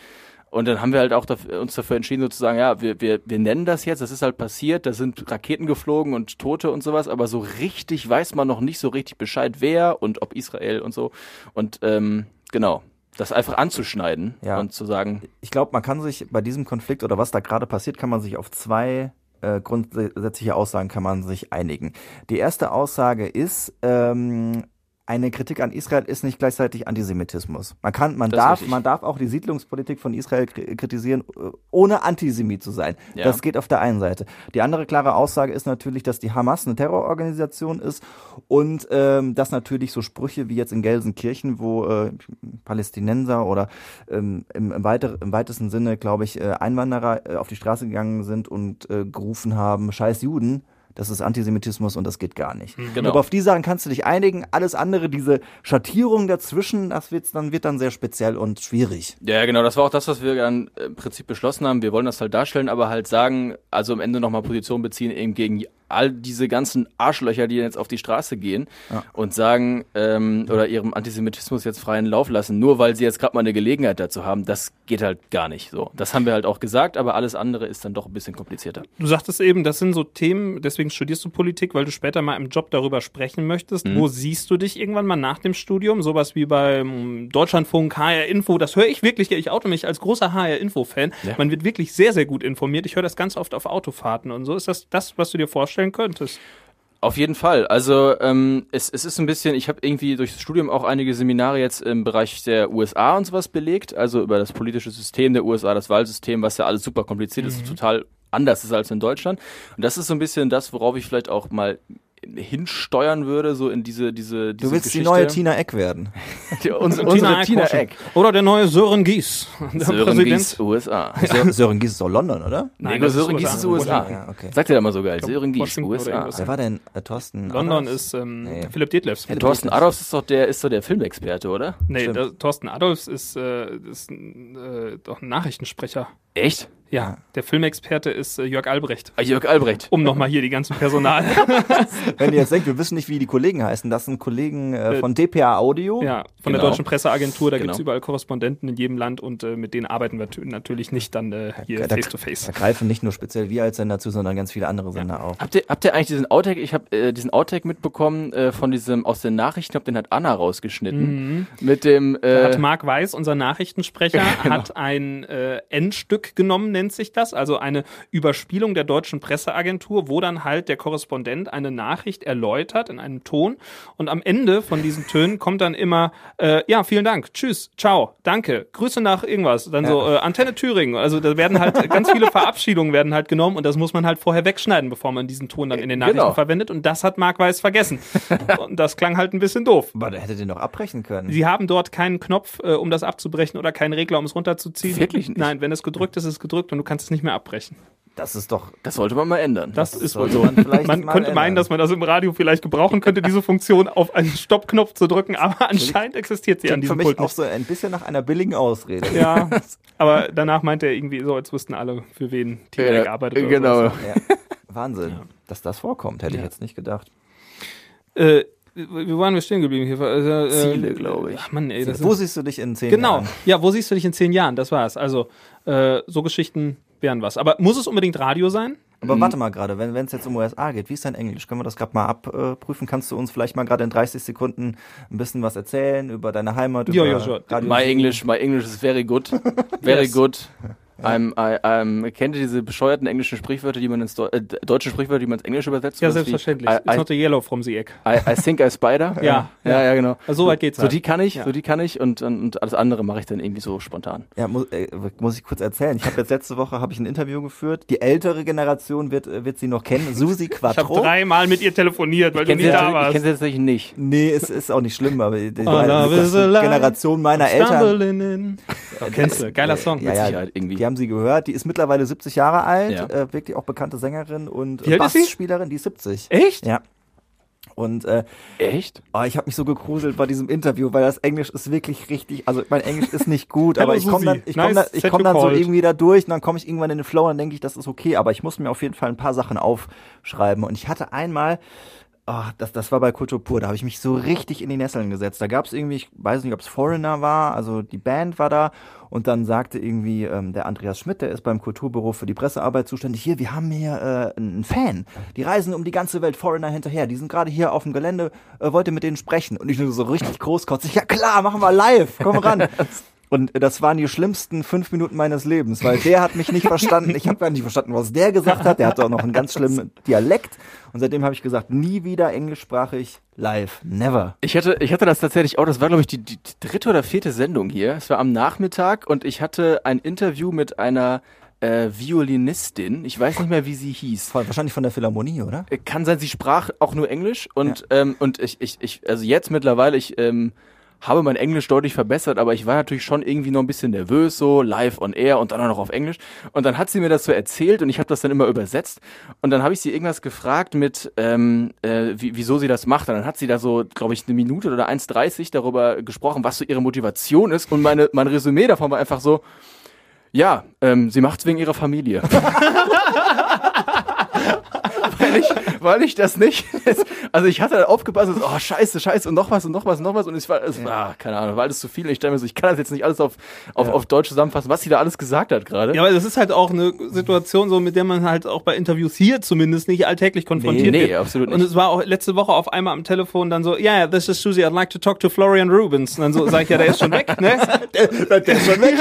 [SPEAKER 4] Und dann haben wir halt auch dafür, uns dafür entschieden, sozusagen, ja, wir, wir, wir nennen das jetzt, das ist halt passiert, da sind Raketen geflogen und Tote und sowas, aber so richtig weiß man noch nicht so richtig Bescheid, wer und ob Israel und so. Und ähm, genau, das einfach anzuschneiden
[SPEAKER 2] Ja.
[SPEAKER 4] und zu sagen,
[SPEAKER 2] Ich glaube, man kann sich bei diesem Konflikt oder was da gerade passiert, kann man sich auf zwei äh, grundsätzliche Aussagen kann man sich einigen. Die erste Aussage ist, ähm, eine Kritik an Israel ist nicht gleichzeitig Antisemitismus. Man kann, man
[SPEAKER 4] Das
[SPEAKER 2] darf, man darf auch die Siedlungspolitik von Israel kri- kritisieren, äh, ohne Antisemit zu sein.
[SPEAKER 4] Ja.
[SPEAKER 2] Das geht auf der einen Seite. Die andere klare Aussage ist natürlich, dass die Hamas eine Terrororganisation ist und ähm, dass natürlich so Sprüche wie jetzt in Gelsenkirchen, wo äh, Palästinenser oder ähm, im, im, weiter, im weitesten Sinne, glaube ich, äh, Einwanderer äh, auf die Straße gegangen sind und äh, gerufen haben, scheiß Juden, das ist Antisemitismus und das geht gar nicht.
[SPEAKER 4] Genau.
[SPEAKER 2] Aber auf die Sachen kannst du dich einigen. Alles andere, diese Schattierung dazwischen, das wird dann, wird dann sehr speziell und schwierig.
[SPEAKER 4] Ja, genau, das war auch das, was wir dann im Prinzip beschlossen haben. Wir wollen das halt darstellen, aber halt sagen, also am Ende nochmal Position beziehen eben gegen all diese ganzen Arschlöcher, die jetzt auf die Straße gehen
[SPEAKER 2] Ja.
[SPEAKER 4] und sagen, ähm, oder ihrem Antisemitismus jetzt freien Lauf lassen, nur weil sie jetzt gerade mal eine Gelegenheit dazu haben, das geht halt gar nicht so. Das haben wir halt auch gesagt, aber alles andere ist dann doch ein bisschen komplizierter.
[SPEAKER 3] Du sagtest eben, das sind so Themen, deswegen studierst du Politik, weil du später mal im Job darüber sprechen möchtest. Wo siehst du dich irgendwann mal nach dem Studium? Sowas wie beim Deutschlandfunk, HR Info, das höre ich wirklich, ich oute mich als großer HR Info-Fan.
[SPEAKER 4] Ja.
[SPEAKER 3] Man wird wirklich sehr, sehr gut informiert. Ich höre das ganz oft auf Autofahrten und so. Ist das das, was du dir vorstellen könntest?
[SPEAKER 4] Auf jeden Fall. Also ähm, es, es ist ein bisschen, ich habe irgendwie durch das Studium auch einige Seminare jetzt im Bereich der USA und sowas belegt, also über das politische System der USA, das Wahlsystem, was ja alles super kompliziert ist, total anders ist als in Deutschland. Und das ist so ein bisschen das, worauf ich vielleicht auch mal hinsteuern würde, so in diese diese diese
[SPEAKER 2] Du willst
[SPEAKER 4] Geschichte.
[SPEAKER 2] die neue Tina Eck werden.
[SPEAKER 4] Die, unsere, unsere Tina
[SPEAKER 3] Eickhoschen.
[SPEAKER 4] Eck.
[SPEAKER 3] Oder der neue Sören Gies. Der
[SPEAKER 4] Sören Gies, USA.
[SPEAKER 2] Sö- Sören Gies ist doch London, oder?
[SPEAKER 3] Nein, ist
[SPEAKER 4] Sören Gies ist
[SPEAKER 3] USA.
[SPEAKER 4] USA.
[SPEAKER 2] Ja, okay.
[SPEAKER 4] Sagt er immer so geil. Sören Gies, USA.
[SPEAKER 2] Wer war denn äh, Thorsten?
[SPEAKER 3] London
[SPEAKER 2] Adolfs?
[SPEAKER 3] ist ähm,
[SPEAKER 2] Nee.
[SPEAKER 3] Philipp Detlefs.
[SPEAKER 4] Der Thorsten Adolfs ist doch der, ist doch der Filmexperte, oder?
[SPEAKER 3] Nee, der, Thorsten Adolfs ist, äh, ist äh, doch ein Nachrichtensprecher.
[SPEAKER 4] Echt?
[SPEAKER 3] Ja, der Filmexperte ist äh, Jörg Albrecht.
[SPEAKER 4] Ah, Jörg Albrecht.
[SPEAKER 3] Um nochmal hier die ganzen Personal.
[SPEAKER 2] Wenn ihr jetzt denkt, wir wissen nicht, wie die Kollegen heißen, das sind Kollegen äh, von DPA Audio.
[SPEAKER 3] ja, von der
[SPEAKER 4] Genau.
[SPEAKER 3] Deutschen Presseagentur. Da
[SPEAKER 4] Genau.
[SPEAKER 3] gibt's überall Korrespondenten in jedem Land und äh, mit denen arbeiten wir tü- natürlich nicht dann äh, hier
[SPEAKER 2] da,
[SPEAKER 3] face to face.
[SPEAKER 2] Da greifen nicht nur speziell wir als Sender zu, sondern ganz viele andere Sender auch.
[SPEAKER 4] Habt ihr, habt ihr eigentlich diesen Outtake, ich habe äh, diesen Outtake mitbekommen äh, von diesem, aus den Nachrichten, ich glaube, den hat Anna rausgeschnitten. Mit dem,
[SPEAKER 3] Da
[SPEAKER 4] äh,
[SPEAKER 3] hat Marc Weiß, unser Nachrichtensprecher,
[SPEAKER 4] Genau.
[SPEAKER 3] hat ein äh, Endstück genommen, nennt sich das, also eine Überspielung der deutschen Presseagentur, wo dann halt der Korrespondent eine Nachricht erläutert in einem Ton und am Ende von diesen Tönen kommt dann immer, äh, ja, vielen Dank, tschüss, ciao, danke, Grüße nach irgendwas, dann so äh, Antenne Thüringen, also da werden halt ganz viele Verabschiedungen werden halt genommen und das muss man halt vorher wegschneiden, bevor man diesen Ton dann in den Nachrichten
[SPEAKER 4] Genau.
[SPEAKER 3] verwendet und das hat Mark Weiß vergessen und das klang halt ein bisschen doof.
[SPEAKER 2] Aber da hättet ihr noch abbrechen können.
[SPEAKER 3] Sie haben dort keinen Knopf, äh, um das abzubrechen oder keinen Regler, um es runterzuziehen.
[SPEAKER 4] Wirklich nicht?
[SPEAKER 3] Nein, wenn es gedrückt ist, ist es gedrückt und du kannst es nicht mehr abbrechen.
[SPEAKER 2] Das ist doch.
[SPEAKER 4] Das sollte man mal ändern.
[SPEAKER 3] Das, ist wohl so.
[SPEAKER 2] man
[SPEAKER 3] Man könnte meinen,
[SPEAKER 2] ändern.
[SPEAKER 3] dass man das im Radio vielleicht gebrauchen könnte, diese Funktion auf einen Stoppknopf zu drücken, aber anscheinend existiert sie an
[SPEAKER 2] Klingt für
[SPEAKER 3] diesem
[SPEAKER 2] mich
[SPEAKER 3] Pult
[SPEAKER 2] auch so ein bisschen nach einer billigen Ausrede.
[SPEAKER 3] Ja, aber danach meinte er irgendwie so, als wüssten alle, für wen Timo
[SPEAKER 4] Ja,
[SPEAKER 3] gearbeitet
[SPEAKER 4] genau.
[SPEAKER 3] Oder
[SPEAKER 2] Ja. Wahnsinn, dass das vorkommt, hätte ich
[SPEAKER 3] Ja.
[SPEAKER 2] jetzt nicht gedacht.
[SPEAKER 3] so. Äh, wie waren wir stehen geblieben hier? Also, äh,
[SPEAKER 4] Ziele, glaube ich.
[SPEAKER 3] Ach Mann, ey, das
[SPEAKER 2] Wo
[SPEAKER 3] ist,
[SPEAKER 2] siehst du dich in zehn
[SPEAKER 3] Genau.
[SPEAKER 2] Jahren?
[SPEAKER 3] Ja, wo siehst du dich in zehn Jahren? Das war's. Also, äh, so Geschichten wären was. Aber muss es unbedingt Radio sein?
[SPEAKER 2] Aber warte mal gerade, wenn es jetzt um USA geht, wie ist dein Englisch? Können wir das gerade mal abprüfen? Kannst du uns vielleicht mal gerade in 30 Sekunden ein bisschen was erzählen über deine Heimat?
[SPEAKER 3] Ja,
[SPEAKER 2] über
[SPEAKER 3] ja, sure.
[SPEAKER 2] Radio
[SPEAKER 4] My English, my English is very good. Very
[SPEAKER 3] Yes.
[SPEAKER 4] good. I'm, I, I'm, kennt ihr diese bescheuerten englischen Sprichwörter, die man ins Deu äh, deutsche Sprichwörter, die man ins Englische übersetzt?
[SPEAKER 3] Ja,
[SPEAKER 4] Sowas wie,
[SPEAKER 3] selbstverständlich.
[SPEAKER 4] I,
[SPEAKER 3] It's
[SPEAKER 4] I,
[SPEAKER 3] not a yellow from the egg.
[SPEAKER 4] I, I think I spider.
[SPEAKER 3] Ja,
[SPEAKER 4] ja, ja, genau.
[SPEAKER 3] Also, so weit geht's
[SPEAKER 4] So
[SPEAKER 3] halt.
[SPEAKER 4] die kann ich,
[SPEAKER 3] Ja.
[SPEAKER 4] so die kann ich und, und, und alles andere mache ich dann irgendwie so spontan.
[SPEAKER 2] Ja, muss, äh, muss ich kurz erzählen. Ich habe jetzt letzte Woche habe ich ein Interview geführt. Die ältere Generation wird äh, wird sie noch kennen. Susi
[SPEAKER 3] Ich habe
[SPEAKER 2] Quattro.
[SPEAKER 3] dreimal mit ihr telefoniert, weil du
[SPEAKER 4] Kennt
[SPEAKER 3] nicht da
[SPEAKER 4] jetzt- ich
[SPEAKER 3] warst.
[SPEAKER 4] kenne sie tatsächlich nicht.
[SPEAKER 2] Nee, es ist auch nicht schlimm, aber die, die,
[SPEAKER 3] Oh,
[SPEAKER 2] die
[SPEAKER 3] lie.
[SPEAKER 2] Generation meiner Eltern.
[SPEAKER 3] Kennst du? Geiler Song.
[SPEAKER 2] Ja, ja,
[SPEAKER 4] Sicherheit irgendwie.
[SPEAKER 2] Haben sie gehört. Die ist mittlerweile 70 Jahre alt,
[SPEAKER 4] Ja.
[SPEAKER 2] äh, wirklich auch bekannte Sängerin und
[SPEAKER 3] sie?
[SPEAKER 2] Bassspielerin, die ist 70.
[SPEAKER 3] Echt?
[SPEAKER 2] Ja. Und äh,
[SPEAKER 4] Echt?
[SPEAKER 2] oh, ich habe mich so gegruselt bei diesem Interview, weil das Englisch ist wirklich richtig, also mein Englisch ist nicht gut, aber ich komme dann, ich komm
[SPEAKER 3] Nice
[SPEAKER 2] dann, ich komm dann so irgendwie da durch und dann komme ich irgendwann in den Flow und denke ich, das ist okay, aber ich muss mir auf jeden Fall ein paar Sachen aufschreiben. Und ich hatte einmal, oh, das, das war bei Kultur pur, da habe ich mich so richtig in die Nesseln gesetzt. Da gab es irgendwie, ich weiß nicht, ob es Foreigner war, also die Band war da und dann sagte irgendwie ähm, der Andreas Schmidt, der ist beim Kulturbüro für die Pressearbeit zuständig, hier, wir haben hier äh, einen Fan, die reisen um die ganze Welt, Foreigner hinterher, die sind gerade hier auf dem Gelände, äh, wollte mit denen sprechen. Und ich nur so richtig großkotzig, ja klar, machen wir live, komm ran. Und das waren die schlimmsten fünf Minuten meines Lebens, weil der hat mich nicht verstanden. Ich habe gar nicht verstanden, was der gesagt hat. Der hatte auch noch einen ganz schlimmen Dialekt. Und seitdem habe ich gesagt, nie wieder englischsprachig live. Never.
[SPEAKER 4] Ich hatte, ich hatte das tatsächlich auch, das war glaube ich die, die, dritte oder vierte Sendung hier. Es war am Nachmittag und ich hatte ein Interview mit einer äh, Violinistin. Ich weiß nicht mehr, wie sie hieß.
[SPEAKER 2] Wahrscheinlich von der Philharmonie, oder?
[SPEAKER 4] Äh, Kann sein, sie sprach auch nur Englisch und, ähm, und ich, ich, ich, also jetzt mittlerweile, ich ähm, habe mein Englisch deutlich verbessert, aber ich war natürlich schon irgendwie noch ein bisschen nervös, so live on air und dann auch noch auf Englisch. Und dann hat sie mir das so erzählt und ich habe das dann immer übersetzt. Und dann habe ich sie irgendwas gefragt mit, ähm, äh, wie, wieso sie das macht. Und dann hat sie da so, glaube ich, eine Minute oder 1,30 darüber gesprochen, was so ihre Motivation ist. Und meine, mein Resümee davon war einfach so, ja, ähm, sie macht's wegen ihrer Familie. weil, ich, weil ich das nicht. Also ich hatte dann aufgepasst, so, oh scheiße, scheiße und noch was und noch was und noch was und es war, es war keine Ahnung, war alles zu viel. Und ich dachte mir so, ich kann das jetzt nicht alles auf, auf, auf Deutsch zusammenfassen, was sie da alles gesagt hat gerade.
[SPEAKER 3] Ja, aber das ist halt auch eine Situation, so mit der man halt auch bei Interviews hier zumindest nicht alltäglich konfrontiert
[SPEAKER 4] Nee, nee,
[SPEAKER 3] wird.
[SPEAKER 4] absolut
[SPEAKER 3] Und
[SPEAKER 4] nicht.
[SPEAKER 3] es war auch letzte Woche auf einmal am Telefon dann so, yeah, yeah, this is Susie, I'd like to talk to Florian Rubens. Und dann so sag ich, ja, der ist schon weg, ne? der, der ist schon weg.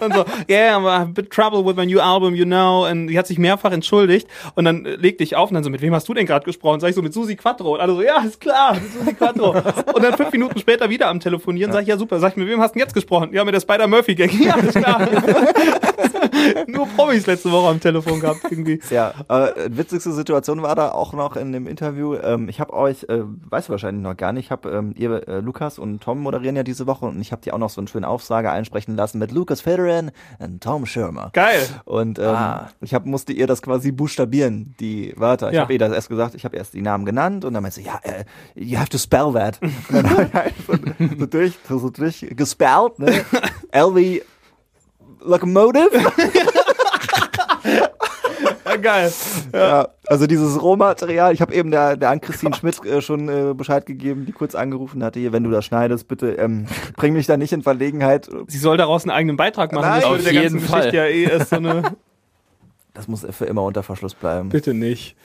[SPEAKER 3] und so, yeah, I have a bit trouble with my new album, you know. Und die hat sich mehrfach entschuldigt. Und dann legte ich auf und dann so, mit wem hast du denn gerade gesprochen? Sag ich so, mit Susi Quattro. Und alle so, ja, ist klar, mit Susi Quattro. und dann fünf Minuten später wieder am Telefonieren, sag ich, ja super. Sag ich, mit wem hast du denn jetzt gesprochen? Ja, mit der Spider-Murphy-Gang. Ja, ist klar. Nur Promis letzte Woche am Telefon gehabt, irgendwie.
[SPEAKER 2] Ja, äh, witzigste Situation war da auch noch in dem Interview. Ähm, ich habe euch, äh, weiß wahrscheinlich noch gar nicht, hab, ähm, ihr, äh, Lukas und Tom moderieren ja diese Woche und ich habe die auch noch so einen schönen Aufsage einsprechen lassen mit Lukas Federer und Tom Schirmer.
[SPEAKER 3] Geil.
[SPEAKER 2] Und ähm,
[SPEAKER 4] Ah.
[SPEAKER 2] ich hab, musste ihr das quasi buchstabieren, die Wörter. Ich
[SPEAKER 3] Ja.
[SPEAKER 2] habe ihr das erst gesagt, ich habe erst die Namen genannt und dann meinte sie, ja, äh, you have to spell that. Und dann habe ich halt so, so durch, so, so durch gespellt, ne? LV Locomotive.
[SPEAKER 3] Ja, geil.
[SPEAKER 2] Ja, also dieses Rohmaterial, ich habe eben der, der Ann-Christine Schmidt äh, schon äh, Bescheid gegeben, die kurz angerufen hatte, hier, wenn du das schneidest, bitte ähm, bring mich da nicht in Verlegenheit.
[SPEAKER 3] Sie soll daraus einen eigenen Beitrag machen.
[SPEAKER 2] Nein,
[SPEAKER 3] das würde
[SPEAKER 4] auf
[SPEAKER 3] der ganzen
[SPEAKER 4] jeden Fall.
[SPEAKER 3] Geschichte ja eh erst so eine.
[SPEAKER 2] Das muss für immer unter Verschluss bleiben.
[SPEAKER 3] Bitte nicht.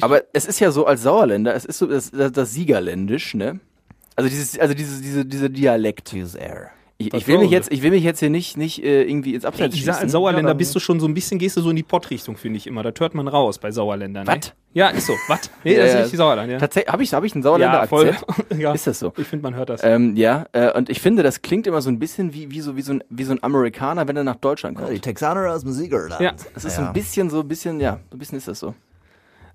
[SPEAKER 4] Aber es ist ja so als Sauerländer, es ist so das, das, das Siegerländisch, ne? Also dieses, also dieses, diese, dieser Dialekt.
[SPEAKER 2] Dieses Air.
[SPEAKER 4] Ich,
[SPEAKER 3] Was
[SPEAKER 4] ich, will mich jetzt, ich will mich jetzt hier nicht, nicht äh, irgendwie ins Abseits
[SPEAKER 3] Ich sag, als
[SPEAKER 4] schießen.
[SPEAKER 3] Sauerländer
[SPEAKER 2] Ja,
[SPEAKER 3] bist du schon so ein bisschen, gehst du so in die Pott-Richtung, finde ich immer. Da hört man raus bei Sauerländern. Ne?
[SPEAKER 4] Wat?
[SPEAKER 3] Ja, ist so. Was? Nee,
[SPEAKER 4] Ja,
[SPEAKER 3] das ist
[SPEAKER 4] ja.
[SPEAKER 3] richtig Sauerland, ja.
[SPEAKER 4] Tatsächlich, habe ich, hab ich einen Sauerländer
[SPEAKER 3] ja, voll. Ja.
[SPEAKER 4] Ist das so?
[SPEAKER 3] Ich finde, man hört das.
[SPEAKER 4] Ähm, ja, äh, und ich finde, das klingt immer so ein bisschen wie, wie, so, wie, so, ein, wie so ein Amerikaner, wenn er nach Deutschland kommt.
[SPEAKER 2] Die Texaner aus dem Siegerland.
[SPEAKER 3] Ja.
[SPEAKER 4] Es ist so ein bisschen, so ein bisschen, ja, so ein bisschen ist das so.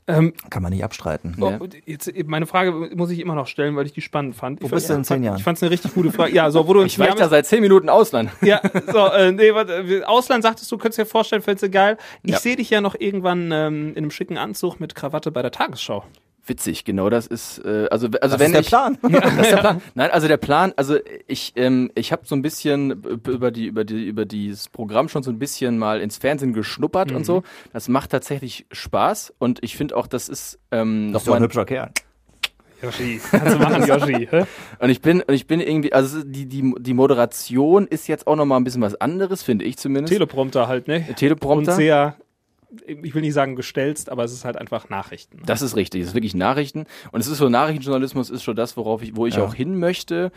[SPEAKER 3] Ähm,
[SPEAKER 2] Kann man nicht abstreiten.
[SPEAKER 3] oh, jetzt, meine Frage muss ich immer noch stellen, weil ich die spannend fand.
[SPEAKER 2] Wo
[SPEAKER 3] ich
[SPEAKER 2] bist du in zehn Jahren?
[SPEAKER 3] Ich fand es eine richtig gute Frage. Ja, so, wo du
[SPEAKER 4] Ich war da seit zehn Minuten Ausland.
[SPEAKER 3] Ja, so, äh, nee, warte, äh, Ausland sagtest du, könntest dir vorstellen, fändest du geil. Ich
[SPEAKER 4] Ja.
[SPEAKER 3] sehe dich ja noch irgendwann ähm, in einem schicken Anzug mit Krawatte bei der Tagesschau.
[SPEAKER 4] Witzig, genau das ist, äh, also, also
[SPEAKER 2] Das
[SPEAKER 4] wenn
[SPEAKER 2] ist der
[SPEAKER 4] ich,
[SPEAKER 2] Plan.
[SPEAKER 4] Das ist der Plan. Nein, also der Plan, also ich, ähm, ich habe so ein bisschen über die, über die, über dieses Programm schon so ein bisschen mal ins Fernsehen geschnuppert und so. Das macht tatsächlich Spaß und ich finde auch, das ist ähm,
[SPEAKER 2] Das ist
[SPEAKER 4] noch
[SPEAKER 2] doch ein hübscher Kerl.
[SPEAKER 3] Yoshi, kannst du machen, Yoshi. hä?
[SPEAKER 4] und ich bin, und ich bin irgendwie, also die, die, die Moderation ist jetzt auch noch mal ein bisschen was anderes, finde ich zumindest.
[SPEAKER 3] Teleprompter halt, ne?
[SPEAKER 4] Teleprompter.
[SPEAKER 3] Und sehr, ich will nicht sagen gestelzt, aber es ist halt einfach Nachrichten.
[SPEAKER 4] Das ist richtig, es ist wirklich Nachrichten. Und es ist so, Nachrichtenjournalismus ist schon das, worauf ich, wo ich
[SPEAKER 2] Ja.
[SPEAKER 4] auch hin möchte.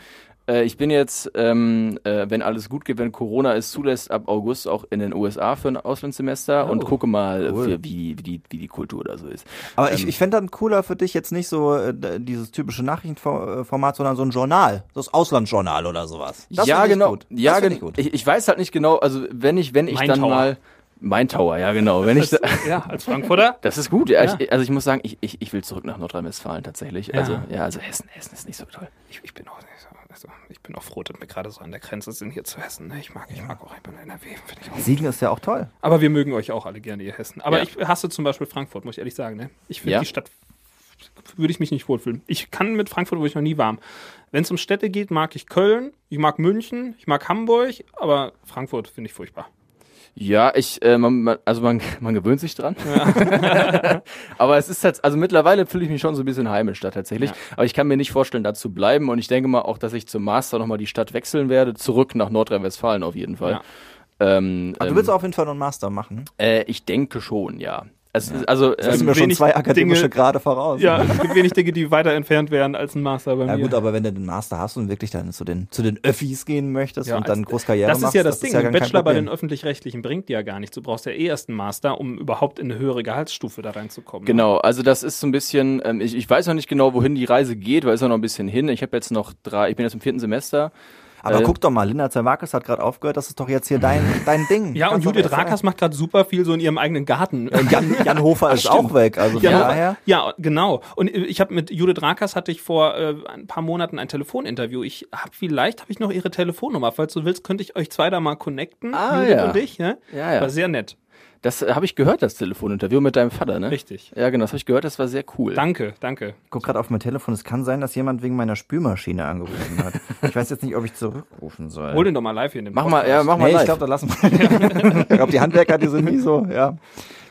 [SPEAKER 4] Äh, ich bin jetzt, ähm, äh, wenn alles gut geht, wenn Corona es zulässt, ab August auch in den USA für ein Auslandssemester
[SPEAKER 2] Oh,
[SPEAKER 4] und gucke mal,
[SPEAKER 2] cool.
[SPEAKER 4] für, wie, wie, die, wie die Kultur da so ist.
[SPEAKER 2] Aber
[SPEAKER 4] Ähm.
[SPEAKER 2] ich, ich fände dann cooler für dich jetzt nicht so äh, dieses typische Nachrichtenformat, sondern so ein Journal. So das Auslandsjournal oder sowas. Das
[SPEAKER 4] ja, genau.
[SPEAKER 2] Gut.
[SPEAKER 4] Ja, genau.
[SPEAKER 2] ich gut.
[SPEAKER 4] Ich, ich weiß halt nicht genau, also wenn ich, wenn ich
[SPEAKER 3] Mein
[SPEAKER 4] dann
[SPEAKER 3] Tower.
[SPEAKER 4] mal. Mein Tower, ja, genau. Wenn ich, da-
[SPEAKER 3] ja, als Frankfurter.
[SPEAKER 4] das ist gut, ja.
[SPEAKER 3] Ja.
[SPEAKER 4] Ich, also ich muss sagen, ich, ich, ich will zurück nach Nordrhein-Westfalen tatsächlich.
[SPEAKER 3] Ja.
[SPEAKER 4] Also, ja, also Hessen, Hessen ist nicht so toll.
[SPEAKER 3] Ich, ich bin auch nicht so, also, ich bin auch froh, dass wir gerade so an der Grenze sind hier zu Hessen. Ne? Ich mag, ich mag auch, ich bin in NRW, ich auch.
[SPEAKER 2] Siegen ist ja auch toll.
[SPEAKER 3] Aber wir mögen euch auch alle gerne, ihr Hessen. Aber
[SPEAKER 4] Ja.
[SPEAKER 3] ich hasse zum Beispiel Frankfurt, muss ich ehrlich sagen. Ne? Ich finde
[SPEAKER 4] Ja?
[SPEAKER 3] die Stadt, würde ich mich nicht wohlfühlen. Ich kann mit Frankfurt, wo ich noch nie warm. Wenn es um Städte geht, mag ich Köln, ich mag München, ich mag Hamburg, aber Frankfurt finde ich furchtbar.
[SPEAKER 4] Ja, ich, äh, man, man, also man, man gewöhnt sich dran. Aber es ist halt, also mittlerweile fühle ich mich schon so ein bisschen heimisch da tatsächlich.
[SPEAKER 3] Ja.
[SPEAKER 4] Aber ich kann mir nicht vorstellen, da zu bleiben. Und ich denke mal auch, dass ich zum Master nochmal die Stadt wechseln werde, zurück nach Nordrhein-Westfalen auf jeden Fall.
[SPEAKER 3] Ja.
[SPEAKER 4] Ähm,
[SPEAKER 2] Aber du
[SPEAKER 4] ähm,
[SPEAKER 2] willst auf jeden Fall noch einen Master machen.
[SPEAKER 4] äh, ich denke schon, ja. Es ist, also,
[SPEAKER 2] Das sind
[SPEAKER 4] ähm,
[SPEAKER 2] mir schon zwei akademische
[SPEAKER 3] Dinge-
[SPEAKER 2] Grade voraus.
[SPEAKER 3] Ja, es gibt wenig Dinge, die weiter entfernt wären als ein Master bei
[SPEAKER 2] Ja
[SPEAKER 3] mir.
[SPEAKER 2] gut, aber wenn du den Master hast und wirklich dann zu den, zu den Öffis gehen möchtest
[SPEAKER 3] Ja,
[SPEAKER 2] und dann groß Karriere
[SPEAKER 3] das ist
[SPEAKER 2] machst,
[SPEAKER 3] ja das, Ding.
[SPEAKER 2] ja
[SPEAKER 3] ein Bachelor bei den Öffentlich-Rechtlichen bringt dir ja gar nichts. Du brauchst ja eh erst einen Master, um überhaupt in eine höhere Gehaltsstufe da reinzukommen.
[SPEAKER 4] Genau, also das ist so ein bisschen, ähm, ich, ich weiß noch nicht genau, wohin die Reise geht, weil es ist noch ein bisschen hin. Ich habe jetzt noch drei, ich bin jetzt im vierten Semester.
[SPEAKER 2] Aber
[SPEAKER 4] Äh,
[SPEAKER 2] guck doch mal, Linda Zerwakis hat gerade aufgehört, das ist doch jetzt hier dein, dein Ding.
[SPEAKER 3] Ja, und
[SPEAKER 2] Kannst
[SPEAKER 3] Judith Rakers macht gerade super viel so in ihrem eigenen Garten.
[SPEAKER 2] sagen. Jan, Jan Hofer ist
[SPEAKER 3] stimmt.
[SPEAKER 2] auch weg, also von
[SPEAKER 3] Ja,
[SPEAKER 2] daher.
[SPEAKER 3] ja, genau. Und ich habe mit Judith Rakers hatte ich vor äh, ein paar Monaten ein Telefoninterview. Ich habe vielleicht habe ich noch ihre Telefonnummer. Falls du willst, könnte ich euch zwei da mal connecten.
[SPEAKER 4] Ah,
[SPEAKER 3] Judith
[SPEAKER 4] ja.
[SPEAKER 3] und ich. Ne?
[SPEAKER 4] Ja, ja.
[SPEAKER 3] War sehr nett.
[SPEAKER 4] Das äh, habe ich gehört, das Telefoninterview mit deinem Vater, ne?
[SPEAKER 3] Richtig.
[SPEAKER 4] Ja, genau, das habe ich gehört, das war sehr cool.
[SPEAKER 3] Danke, danke.
[SPEAKER 2] Ich guck gerade auf mein Telefon, es kann sein, dass jemand wegen meiner Spülmaschine angerufen hat. Ich weiß jetzt nicht, ob ich zurückrufen soll.
[SPEAKER 3] Hol den doch mal live hier in den
[SPEAKER 4] Mach mal, ja,
[SPEAKER 3] Podcast.
[SPEAKER 4] mach mal
[SPEAKER 2] nee, ich
[SPEAKER 4] live.
[SPEAKER 2] glaube, da lassen wir. ich glaube, die Handwerker, die sind nie so, ja,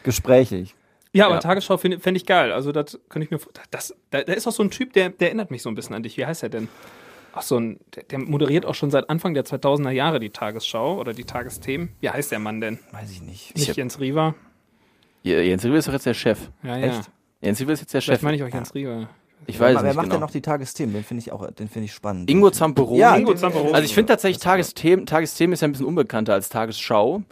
[SPEAKER 2] gesprächig.
[SPEAKER 3] Ja, aber
[SPEAKER 4] Ja.
[SPEAKER 3] Tagesschau finde fänd ich geil. Also das könnte ich mir das da, da ist auch so ein Typ, der der erinnert mich so ein bisschen an dich. Wie heißt er denn? Ach so ein der, der moderiert auch schon seit Anfang der 2000er Jahre die Tagesschau oder die Tagesthemen. Wie heißt der Mann denn?
[SPEAKER 2] Weiß ich nicht.
[SPEAKER 3] Nicht
[SPEAKER 4] hab-
[SPEAKER 3] Jens Riewer?
[SPEAKER 4] Ja, Jens Riebe ist doch jetzt der Chef.
[SPEAKER 3] Ja, ja.
[SPEAKER 2] Echt?
[SPEAKER 4] Jens Riebe ist jetzt der
[SPEAKER 3] Vielleicht
[SPEAKER 4] Chef.
[SPEAKER 3] meine ich auch Jens Riewer.
[SPEAKER 4] Ich weiß
[SPEAKER 2] Aber wer macht
[SPEAKER 4] genau.
[SPEAKER 2] denn noch die Tagesthemen? Den finde ich auch, den finde ich spannend.
[SPEAKER 4] Ingo Zamperoni.
[SPEAKER 2] Ja,
[SPEAKER 3] Ingo Zamperoni.
[SPEAKER 4] Also ich finde tatsächlich Tagesthemen, Tagesthemen ist ja ein bisschen unbekannter als Tagesschau,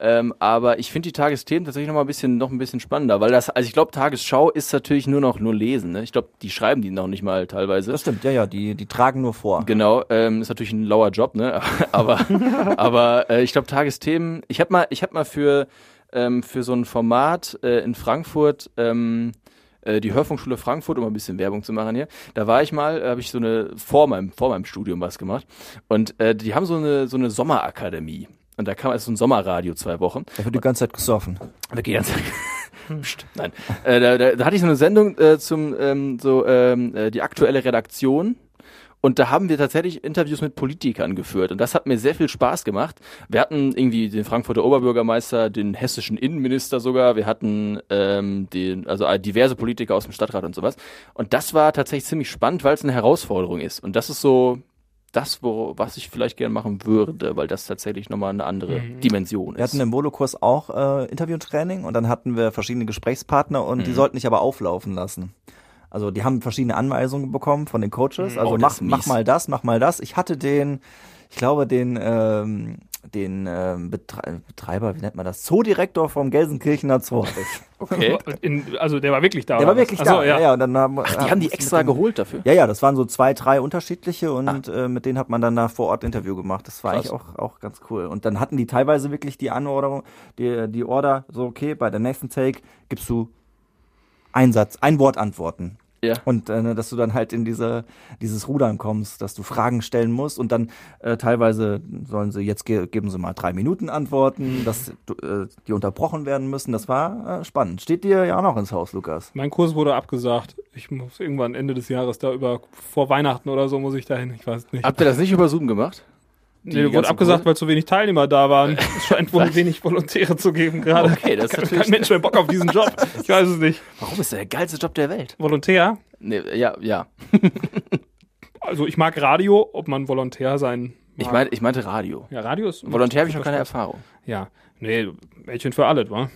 [SPEAKER 4] ähm, aber ich finde die Tagesthemen tatsächlich noch mal ein bisschen, noch ein bisschen spannender, weil das, also ich glaube Tagesschau ist natürlich nur noch nur lesen. Ne? Ich glaube, die schreiben die noch nicht mal teilweise.
[SPEAKER 2] Das stimmt, ja, ja, die, die tragen nur vor.
[SPEAKER 4] Genau, ähm, ist natürlich ein lauer Job, ne? Aber, aber äh, ich glaube Tagesthemen. Ich habe mal, ich habe mal für ähm, für so ein Format äh, in Frankfurt. Ähm, äh, die Hörfunkschule Frankfurt, um ein bisschen Werbung zu machen hier. Da war ich mal, habe ich so eine vor meinem vor meinem Studium was gemacht und äh, die haben so eine so eine Sommerakademie und da kam also so ein Sommerradio zwei Wochen.
[SPEAKER 2] Da wird die ganze Zeit gesoffen.
[SPEAKER 4] Wir gehen ganz Psst, Nein, äh, da, da, da hatte ich so eine Sendung äh, zum ähm, so ähm, äh, die aktuelle Redaktion. Und da haben wir tatsächlich Interviews mit Politikern geführt. Und das hat mir sehr viel Spaß gemacht. Wir hatten irgendwie den Frankfurter Oberbürgermeister, den hessischen Innenminister sogar. Wir hatten ähm, den, also äh, diverse Politiker aus dem Stadtrat und sowas. Und das war tatsächlich ziemlich spannend, weil es eine Herausforderung ist. Und das ist so das, wo, was ich vielleicht gerne machen würde, weil das tatsächlich nochmal eine andere Dimension
[SPEAKER 2] Wir
[SPEAKER 4] ist.
[SPEAKER 2] hatten im Volokurs auch äh, Interviewtraining und dann hatten wir verschiedene Gesprächspartner und
[SPEAKER 4] Mhm.
[SPEAKER 2] die sollten dich aber auflaufen lassen. Also die haben verschiedene Anweisungen bekommen von den Coaches. Also
[SPEAKER 4] Oh,
[SPEAKER 2] mach, mach mal das, mach mal das. Ich hatte den, ich glaube, den, ähm, den ähm, Betre Betreiber, wie nennt man das? Zoodirektor vom Gelsenkirchener Zoo.
[SPEAKER 4] Okay.
[SPEAKER 3] In, also der war wirklich da.
[SPEAKER 2] Der war wirklich
[SPEAKER 3] Ach so,
[SPEAKER 2] da. Ja. Ja, und dann haben,
[SPEAKER 4] Die haben die extra geholt dafür.
[SPEAKER 2] Ja, ja, das waren so zwei, drei unterschiedliche und äh, mit denen hat man dann da vor Ort Interview gemacht. Das war
[SPEAKER 4] Krass.
[SPEAKER 2] eigentlich auch, auch ganz cool. Und dann hatten die teilweise wirklich die Anordnung, die, die Order, so okay, bei der nächsten Take gibst du ein Satz, ein Wort antworten.
[SPEAKER 4] Ja.
[SPEAKER 2] Und äh, dass du dann halt in diese, dieses Rudern kommst, dass du Fragen stellen musst und dann äh, teilweise sollen sie, jetzt ge geben sie mal drei Minuten Antworten, dass du, äh, die unterbrochen werden müssen. Das war äh, spannend. Steht dir ja auch noch ins Haus, Lukas.
[SPEAKER 3] Mein Kurs wurde abgesagt. Ich muss irgendwann Ende des Jahres da über, vor Weihnachten oder so muss ich dahin. Ich weiß nicht.
[SPEAKER 4] Habt ihr das nicht über Zoom gemacht?
[SPEAKER 3] Nee, wurde abgesagt, weil zu wenig Teilnehmer da waren. Es scheint wohl wenig Volontäre zu geben gerade.
[SPEAKER 4] Okay, das ist
[SPEAKER 3] Kein-
[SPEAKER 4] natürlich-
[SPEAKER 3] Kein Mensch mehr Bock auf diesen Job. Ich weiß es nicht.
[SPEAKER 4] Warum ist der geilste Job der Welt?
[SPEAKER 3] Volontär?
[SPEAKER 4] Nee, ja, ja.
[SPEAKER 3] Also ich mag Radio, ob man Volontär sein mag.
[SPEAKER 4] Ich, mein, ich meinte Radio.
[SPEAKER 3] ja, Radio ist...
[SPEAKER 4] Volontär habe ich noch keine. Erfahrung.
[SPEAKER 3] Ja, nee, Mädchen für alles, wa?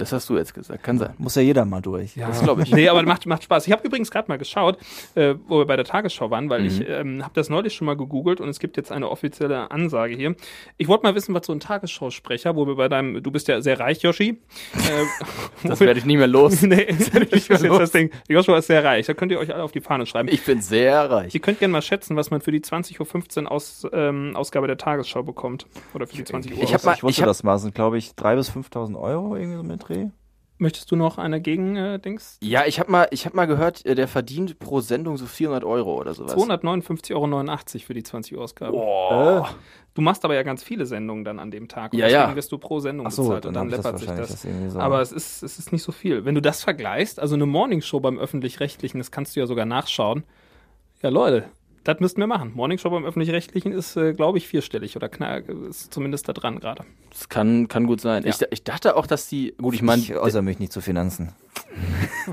[SPEAKER 4] Das hast du jetzt gesagt. Kann sein.
[SPEAKER 2] Muss ja jeder mal durch.
[SPEAKER 3] Ja,
[SPEAKER 4] Das glaub ich.
[SPEAKER 3] Nee, aber macht, macht Spaß. Ich habe übrigens gerade mal geschaut, äh, wo wir bei der Tagesschau waren, weil
[SPEAKER 4] Mhm.
[SPEAKER 3] ich ähm, habe das neulich schon mal gegoogelt und es gibt jetzt eine offizielle Ansage hier. Ich wollte mal wissen, was so ein Tagesschausprecher, wo wir bei deinem, du bist ja sehr reich, Yoshi. Äh,
[SPEAKER 4] Das werde ich nie mehr los.
[SPEAKER 3] nee, das ist jetzt das Ding. Joshua ist sehr reich. Da könnt ihr euch alle auf die Fahne schreiben.
[SPEAKER 4] Ich bin sehr reich.
[SPEAKER 3] Ihr könnt gerne mal schätzen, was man für die 20.15 Uhr Aus, ähm, Ausgabe der Tagesschau bekommt. Oder für die 20 Uhr.
[SPEAKER 4] Ich hab mal-
[SPEAKER 2] ich wusste
[SPEAKER 4] hab-
[SPEAKER 2] das mal, sind glaube ich 3.000 bis 5.000 Euro irgendwie so mit Dreh.
[SPEAKER 3] Möchtest du noch eine Gegen-Dings?
[SPEAKER 4] Ja, ich habe mal, ich hab mal gehört, äh, der verdient pro Sendung so 400 Euro oder sowas.
[SPEAKER 3] 259,89 Euro für die 20 Uhr Ausgabe.
[SPEAKER 4] Boah.
[SPEAKER 3] Du machst aber ja ganz viele Sendungen dann an dem Tag. Und
[SPEAKER 4] Ja,
[SPEAKER 3] deswegen
[SPEAKER 4] ja.
[SPEAKER 3] wirst du pro Sendung
[SPEAKER 2] Ach so,
[SPEAKER 3] bezahlt
[SPEAKER 2] dann
[SPEAKER 3] und dann
[SPEAKER 2] das
[SPEAKER 3] läppert sich das.
[SPEAKER 2] das so.
[SPEAKER 3] Aber es ist, es ist nicht so viel. Wenn du das vergleichst, also eine Morningshow beim Öffentlich-Rechtlichen, das kannst du ja sogar nachschauen. Ja, Leute, das müssten wir machen. Morningshow beim Öffentlich-Rechtlichen ist, äh, glaube ich, vierstellig oder knapp, ist zumindest da dran gerade.
[SPEAKER 4] Das kann, kann gut sein.
[SPEAKER 3] Ja.
[SPEAKER 4] Ich, ich dachte auch, dass die, gut, ich meine,
[SPEAKER 2] ich äußere mich nicht zu Finanzen.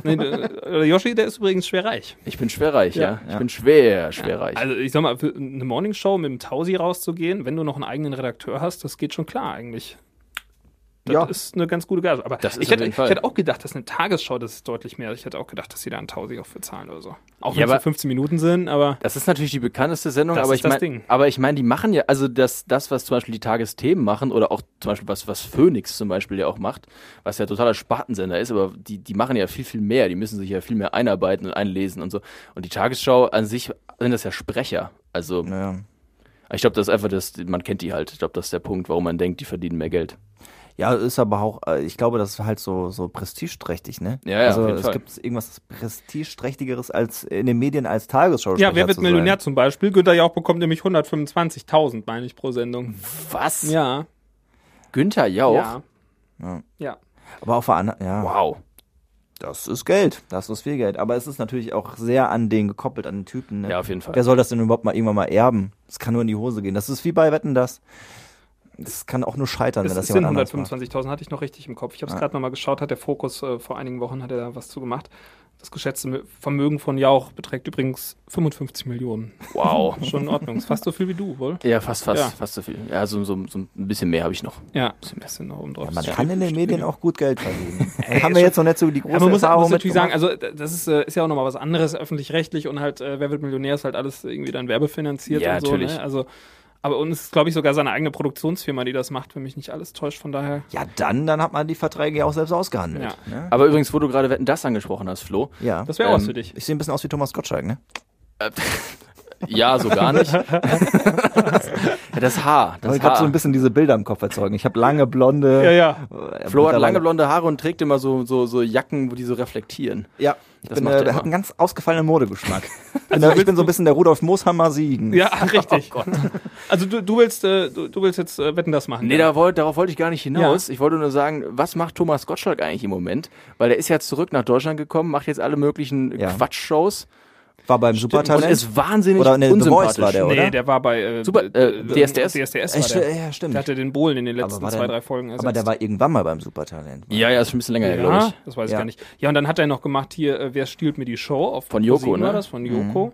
[SPEAKER 3] Nee, der, Yoshi, der ist übrigens schwer reich.
[SPEAKER 4] ich bin schwerreich, ja.
[SPEAKER 3] Ja.
[SPEAKER 4] Ich bin schwer, schwerreich.
[SPEAKER 3] Also ich sag mal, für eine Morningshow mit dem Tausi rauszugehen, wenn du noch einen eigenen Redakteur hast, das geht schon klar eigentlich. Das
[SPEAKER 2] Ja.
[SPEAKER 3] ist eine ganz gute Gage. Aber ich, hätte, ich hätte auch gedacht, dass eine Tagesschau, das ist deutlich mehr. Ich hätte auch gedacht, dass sie da einen Tausi auch für zahlen oder so. Auch wenn
[SPEAKER 4] Ja,
[SPEAKER 3] es nur
[SPEAKER 4] aber-
[SPEAKER 3] 15 Minuten sind, aber
[SPEAKER 4] Das ist natürlich die bekannteste Sendung,
[SPEAKER 3] Das
[SPEAKER 4] aber
[SPEAKER 3] ist
[SPEAKER 4] ich
[SPEAKER 3] Ding.
[SPEAKER 4] aber ich meine, die machen ja, also das, das, was zum Beispiel die Tagesthemen machen oder auch zum Beispiel was, was Phoenix zum Beispiel ja auch macht, was ja totaler Spartensender ist, aber die, die machen ja viel, viel mehr, die müssen sich ja viel mehr einarbeiten und einlesen und so. Und die Tagesschau an sich sind das ja Sprecher. Also
[SPEAKER 2] Ja.
[SPEAKER 4] ich glaube, das ist einfach das, man kennt die halt. Ich glaube, das ist der Punkt, warum man denkt, die verdienen mehr Geld.
[SPEAKER 2] Ja, ist aber auch, äh, ich glaube, das ist halt so, so prestigeträchtig, ne?
[SPEAKER 4] Ja, ja,
[SPEAKER 2] also
[SPEAKER 4] auf jeden
[SPEAKER 2] es gibt irgendwas prestigeträchtigeres als in den Medien als Tagesschau.
[SPEAKER 3] ja, wer wird Millionär zum Beispiel? Günther Jauch bekommt nämlich 125.000, meine ich, pro Sendung.
[SPEAKER 4] Was?
[SPEAKER 3] Ja.
[SPEAKER 4] Günther Jauch?
[SPEAKER 3] Ja.
[SPEAKER 2] Ja.
[SPEAKER 3] Ja.
[SPEAKER 2] Aber auf der anderen, ja,
[SPEAKER 4] Wow.
[SPEAKER 2] das ist Geld. Das ist viel Geld. Aber es ist natürlich auch sehr an den gekoppelt, an den Typen. Ne?
[SPEAKER 4] Ja, auf jeden Fall.
[SPEAKER 2] Wer soll das denn überhaupt mal irgendwann mal erben? Das kann nur in die Hose gehen. Das ist wie bei Wetten, das. Das kann auch nur scheitern,
[SPEAKER 3] Es
[SPEAKER 2] wenn das jemand anders macht.
[SPEAKER 3] 125.000, hatte ich noch richtig im Kopf. Ich habe es
[SPEAKER 2] Ja.
[SPEAKER 3] gerade nochmal geschaut, hat der Fokus äh, vor einigen Wochen hat er da was zu gemacht. Das geschätzte Vermögen von Jauch beträgt übrigens 55 Millionen.
[SPEAKER 4] Wow.
[SPEAKER 3] Schon in Ordnung. Ist fast so viel wie du, wohl?
[SPEAKER 4] Ja, fast, fast,
[SPEAKER 3] Ja.
[SPEAKER 4] fast so viel. Ja, so, so, so ein bisschen mehr habe ich noch.
[SPEAKER 3] Ja, ein bisschen noch oben drauf.
[SPEAKER 2] Ja, man
[SPEAKER 3] Ja.
[SPEAKER 2] kann in den Medien auch gut Geld verdienen.
[SPEAKER 3] Ey,
[SPEAKER 2] haben wir jetzt noch nicht so die große
[SPEAKER 3] Aber man muss,
[SPEAKER 2] Erfahrung
[SPEAKER 3] muss natürlich sagen, also das ist, äh, ist ja auch nochmal was anderes, öffentlich-rechtlich und halt, äh, wer wird Millionär, ist halt alles irgendwie dann werbefinanziert
[SPEAKER 4] Ja,
[SPEAKER 3] und so.
[SPEAKER 4] natürlich.
[SPEAKER 3] Ne? Also, aber uns ist, glaube ich, sogar seine eigene Produktionsfirma, die das macht, wenn mich nicht alles täuscht, von daher.
[SPEAKER 2] Ja, dann, dann hat man die Verträge ja auch selbst ausgehandelt.
[SPEAKER 3] Ja.
[SPEAKER 2] Ne?
[SPEAKER 4] Aber übrigens, wo du gerade Wetten das angesprochen hast, Flo.
[SPEAKER 2] ja.
[SPEAKER 3] Das wäre auch was
[SPEAKER 4] Ähm,
[SPEAKER 3] für dich.
[SPEAKER 2] Ich sehe ein bisschen aus wie Thomas Gottschalk, ne?
[SPEAKER 4] Ja, so gar nicht. ja, das Haar.
[SPEAKER 2] Ich
[SPEAKER 4] Das
[SPEAKER 2] wollte gerade
[SPEAKER 4] Haar.
[SPEAKER 2] so ein bisschen diese Bilder im Kopf erzeugen. Ich habe lange blonde.
[SPEAKER 3] Ja, ja.
[SPEAKER 2] äh,
[SPEAKER 4] Flo hat lange blonde Haare und trägt immer so, so, so Jacken, wo die so reflektieren.
[SPEAKER 2] Ja, ich
[SPEAKER 4] Das
[SPEAKER 2] bin,
[SPEAKER 4] macht
[SPEAKER 2] äh,
[SPEAKER 4] er
[SPEAKER 2] hat einen ganz ausgefallenen Modegeschmack. ich, bin, da- ich bin so ein bisschen der Rudolf Mooshammer Siegen.
[SPEAKER 3] Ja, richtig. Also du, du willst, äh, du, du willst jetzt äh, wetten das machen.
[SPEAKER 4] Nee,
[SPEAKER 3] ja?
[SPEAKER 4] da wollt, darauf wollte ich gar nicht hinaus. Ich wollte nur sagen, was macht Thomas Gottschalk eigentlich im Moment? Weil der ist ja zurück nach Deutschland gekommen, macht jetzt alle möglichen
[SPEAKER 2] Ja.
[SPEAKER 4] Quatschshows
[SPEAKER 2] War beim
[SPEAKER 4] und
[SPEAKER 2] Supertalent.
[SPEAKER 4] ist wahnsinnig
[SPEAKER 2] Oder nee, The
[SPEAKER 4] unsympathisch.
[SPEAKER 2] Voice war der, oder?
[SPEAKER 3] Nee, der war bei äh,
[SPEAKER 4] Super, äh, DSDS?
[SPEAKER 3] DSDS
[SPEAKER 2] Äh,
[SPEAKER 3] war der.
[SPEAKER 2] ja, stimmt.
[SPEAKER 3] Der hatte den Bohlen in den letzten
[SPEAKER 2] war
[SPEAKER 3] zwei,
[SPEAKER 2] der-
[SPEAKER 3] drei Folgen ersetzt.
[SPEAKER 2] Aber der war irgendwann mal beim Supertalent.
[SPEAKER 4] Ja, ja, ist schon ein bisschen länger her, glaube
[SPEAKER 3] ja,
[SPEAKER 4] ich.
[SPEAKER 3] das weiß ich
[SPEAKER 2] Ja.
[SPEAKER 3] gar nicht. Ja, und dann hat er noch gemacht hier, äh, Wer stiehlt mir die Show? Auf
[SPEAKER 4] Von Joko, ne?
[SPEAKER 3] War das von Joko.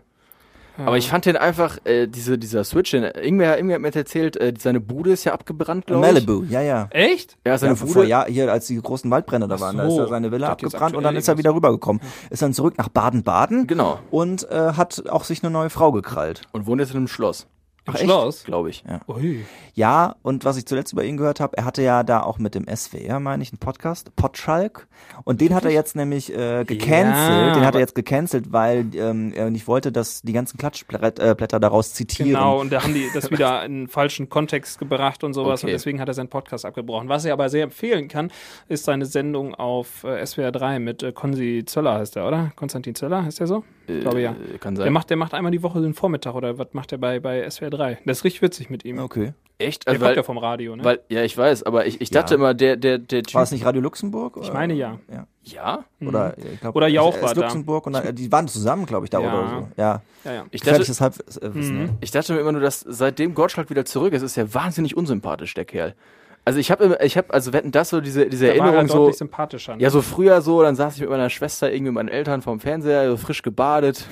[SPEAKER 4] Aber ich fand den einfach, äh, diese, dieser Switch, den, irgendwer, irgendwer hat mir erzählt, äh, seine Bude ist ja abgebrannt, glaube ich.
[SPEAKER 2] Malibu, ja, ja.
[SPEAKER 3] Echt?
[SPEAKER 4] Ja, seine
[SPEAKER 2] Ja, vor
[SPEAKER 4] Bude.
[SPEAKER 2] Jahr, hier, als die großen Waldbrände da waren, da ist
[SPEAKER 3] so.
[SPEAKER 2] ja seine Villa abgebrannt und dann ist er wieder rübergekommen. Ist dann zurück nach Baden-Baden
[SPEAKER 4] Genau.
[SPEAKER 2] und äh, hat auch sich eine neue Frau gekrallt.
[SPEAKER 4] Und wohnt jetzt in einem Schloss,
[SPEAKER 3] Im
[SPEAKER 2] Ach?
[SPEAKER 3] Schloss?
[SPEAKER 4] glaube ich.
[SPEAKER 3] Ui.
[SPEAKER 2] Ja, und was ich zuletzt über ihn gehört habe, er hatte ja da auch mit dem SWR, meine ich, einen Podcast, Potschalk. Und den hat er jetzt nämlich äh, gecancelt.
[SPEAKER 3] Ja,
[SPEAKER 2] den hat er jetzt gecancelt, weil ähm, er nicht wollte, dass die ganzen Klatschblätter äh, daraus zitieren.
[SPEAKER 3] Genau, und da haben die das wieder in einen falschen Kontext gebracht und sowas
[SPEAKER 4] Okay.
[SPEAKER 3] und deswegen hat er seinen Podcast abgebrochen. Was ich aber sehr empfehlen kann, ist seine Sendung auf äh, SWR 3 mit äh, Konzi Zöller heißt er, oder? Konstantin Zöller, heißt der so? Ich glaube ja.
[SPEAKER 4] Äh, Kann
[SPEAKER 3] Der
[SPEAKER 4] sein.
[SPEAKER 3] macht, der macht einmal die Woche den Vormittag oder was macht er bei, bei SWR 3? Das ist richtig witzig mit ihm.
[SPEAKER 2] Okay.
[SPEAKER 4] Echt?
[SPEAKER 3] Der
[SPEAKER 4] Also,
[SPEAKER 3] kommt
[SPEAKER 4] weil,
[SPEAKER 3] ja vom Radio, ne?
[SPEAKER 4] weil, ja, ich weiß, aber ich, ich dachte
[SPEAKER 2] Ja.
[SPEAKER 4] immer, der, der, der Typ.
[SPEAKER 2] War es nicht Radio Luxemburg?
[SPEAKER 3] ich meine ja.
[SPEAKER 2] ja.
[SPEAKER 4] Ja?
[SPEAKER 2] Oder, ich glaub,
[SPEAKER 3] Oder Jauch war
[SPEAKER 2] ist
[SPEAKER 3] da.
[SPEAKER 2] Luxemburg und dann, die waren zusammen, glaube ich, da
[SPEAKER 3] Ja.
[SPEAKER 2] oder so. Ja.
[SPEAKER 3] Ja, ja.
[SPEAKER 4] Ich dachte,
[SPEAKER 2] Halbwissen. ne?
[SPEAKER 4] ich dachte mir immer nur, dass seitdem Gottschalk wieder zurück ist, ist er wahnsinnig unsympathisch, der Kerl. Also ich habe, ich habe, also wetten das so diese, diese
[SPEAKER 3] Der war
[SPEAKER 4] Erinnerung
[SPEAKER 3] halt
[SPEAKER 4] so.
[SPEAKER 3] sympathischer. Ne?
[SPEAKER 4] Ja, so früher so, dann saß ich mit meiner Schwester irgendwie mit meinen Eltern vorm Fernseher, so frisch gebadet.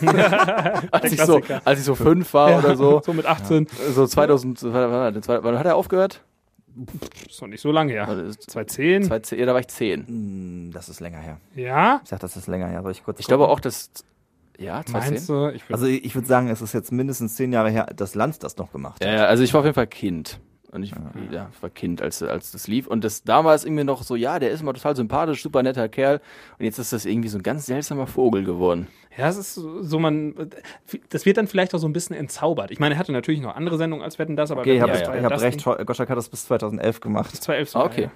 [SPEAKER 4] als, ich so, als ich so fünf war oder so.
[SPEAKER 3] so mit 18.
[SPEAKER 4] So 2000, wann, hat er aufgehört?
[SPEAKER 3] Ist noch nicht so lange her.
[SPEAKER 4] Also,
[SPEAKER 3] 2010.
[SPEAKER 4] 2010, ja, da war ich zehn.
[SPEAKER 2] Hm, Das ist länger her.
[SPEAKER 3] Ja?
[SPEAKER 2] Ich sag, das ist länger her. Soll ich kurz
[SPEAKER 4] Ich glaube auch, dass, ja,
[SPEAKER 3] Meinst
[SPEAKER 4] 2010?
[SPEAKER 3] du? Ich
[SPEAKER 2] Also ich, würde sagen, es ist jetzt mindestens zehn Jahre her, dass Lanz das noch gemacht hat.
[SPEAKER 4] Ja, ja, also ich war auf jeden Fall Kind. Und ich, ja, war Kind, als, als das lief. Und das damals irgendwie noch so, ja, der ist immer total sympathisch, super netter Kerl. Und jetzt ist das irgendwie so ein ganz seltsamer Vogel geworden.
[SPEAKER 3] Ja, es ist so, man, das wird dann vielleicht auch so ein bisschen entzaubert. Ich meine, er hatte natürlich noch andere Sendungen als Wetten, das, aber
[SPEAKER 2] Okay, ich habe
[SPEAKER 3] das
[SPEAKER 2] ich
[SPEAKER 3] ja
[SPEAKER 2] hab
[SPEAKER 3] das
[SPEAKER 2] recht.
[SPEAKER 3] Ding.
[SPEAKER 2] Gottschalk hat das bis 2011 gemacht.
[SPEAKER 3] 2011
[SPEAKER 4] Ah,
[SPEAKER 3] sogar,
[SPEAKER 4] okay.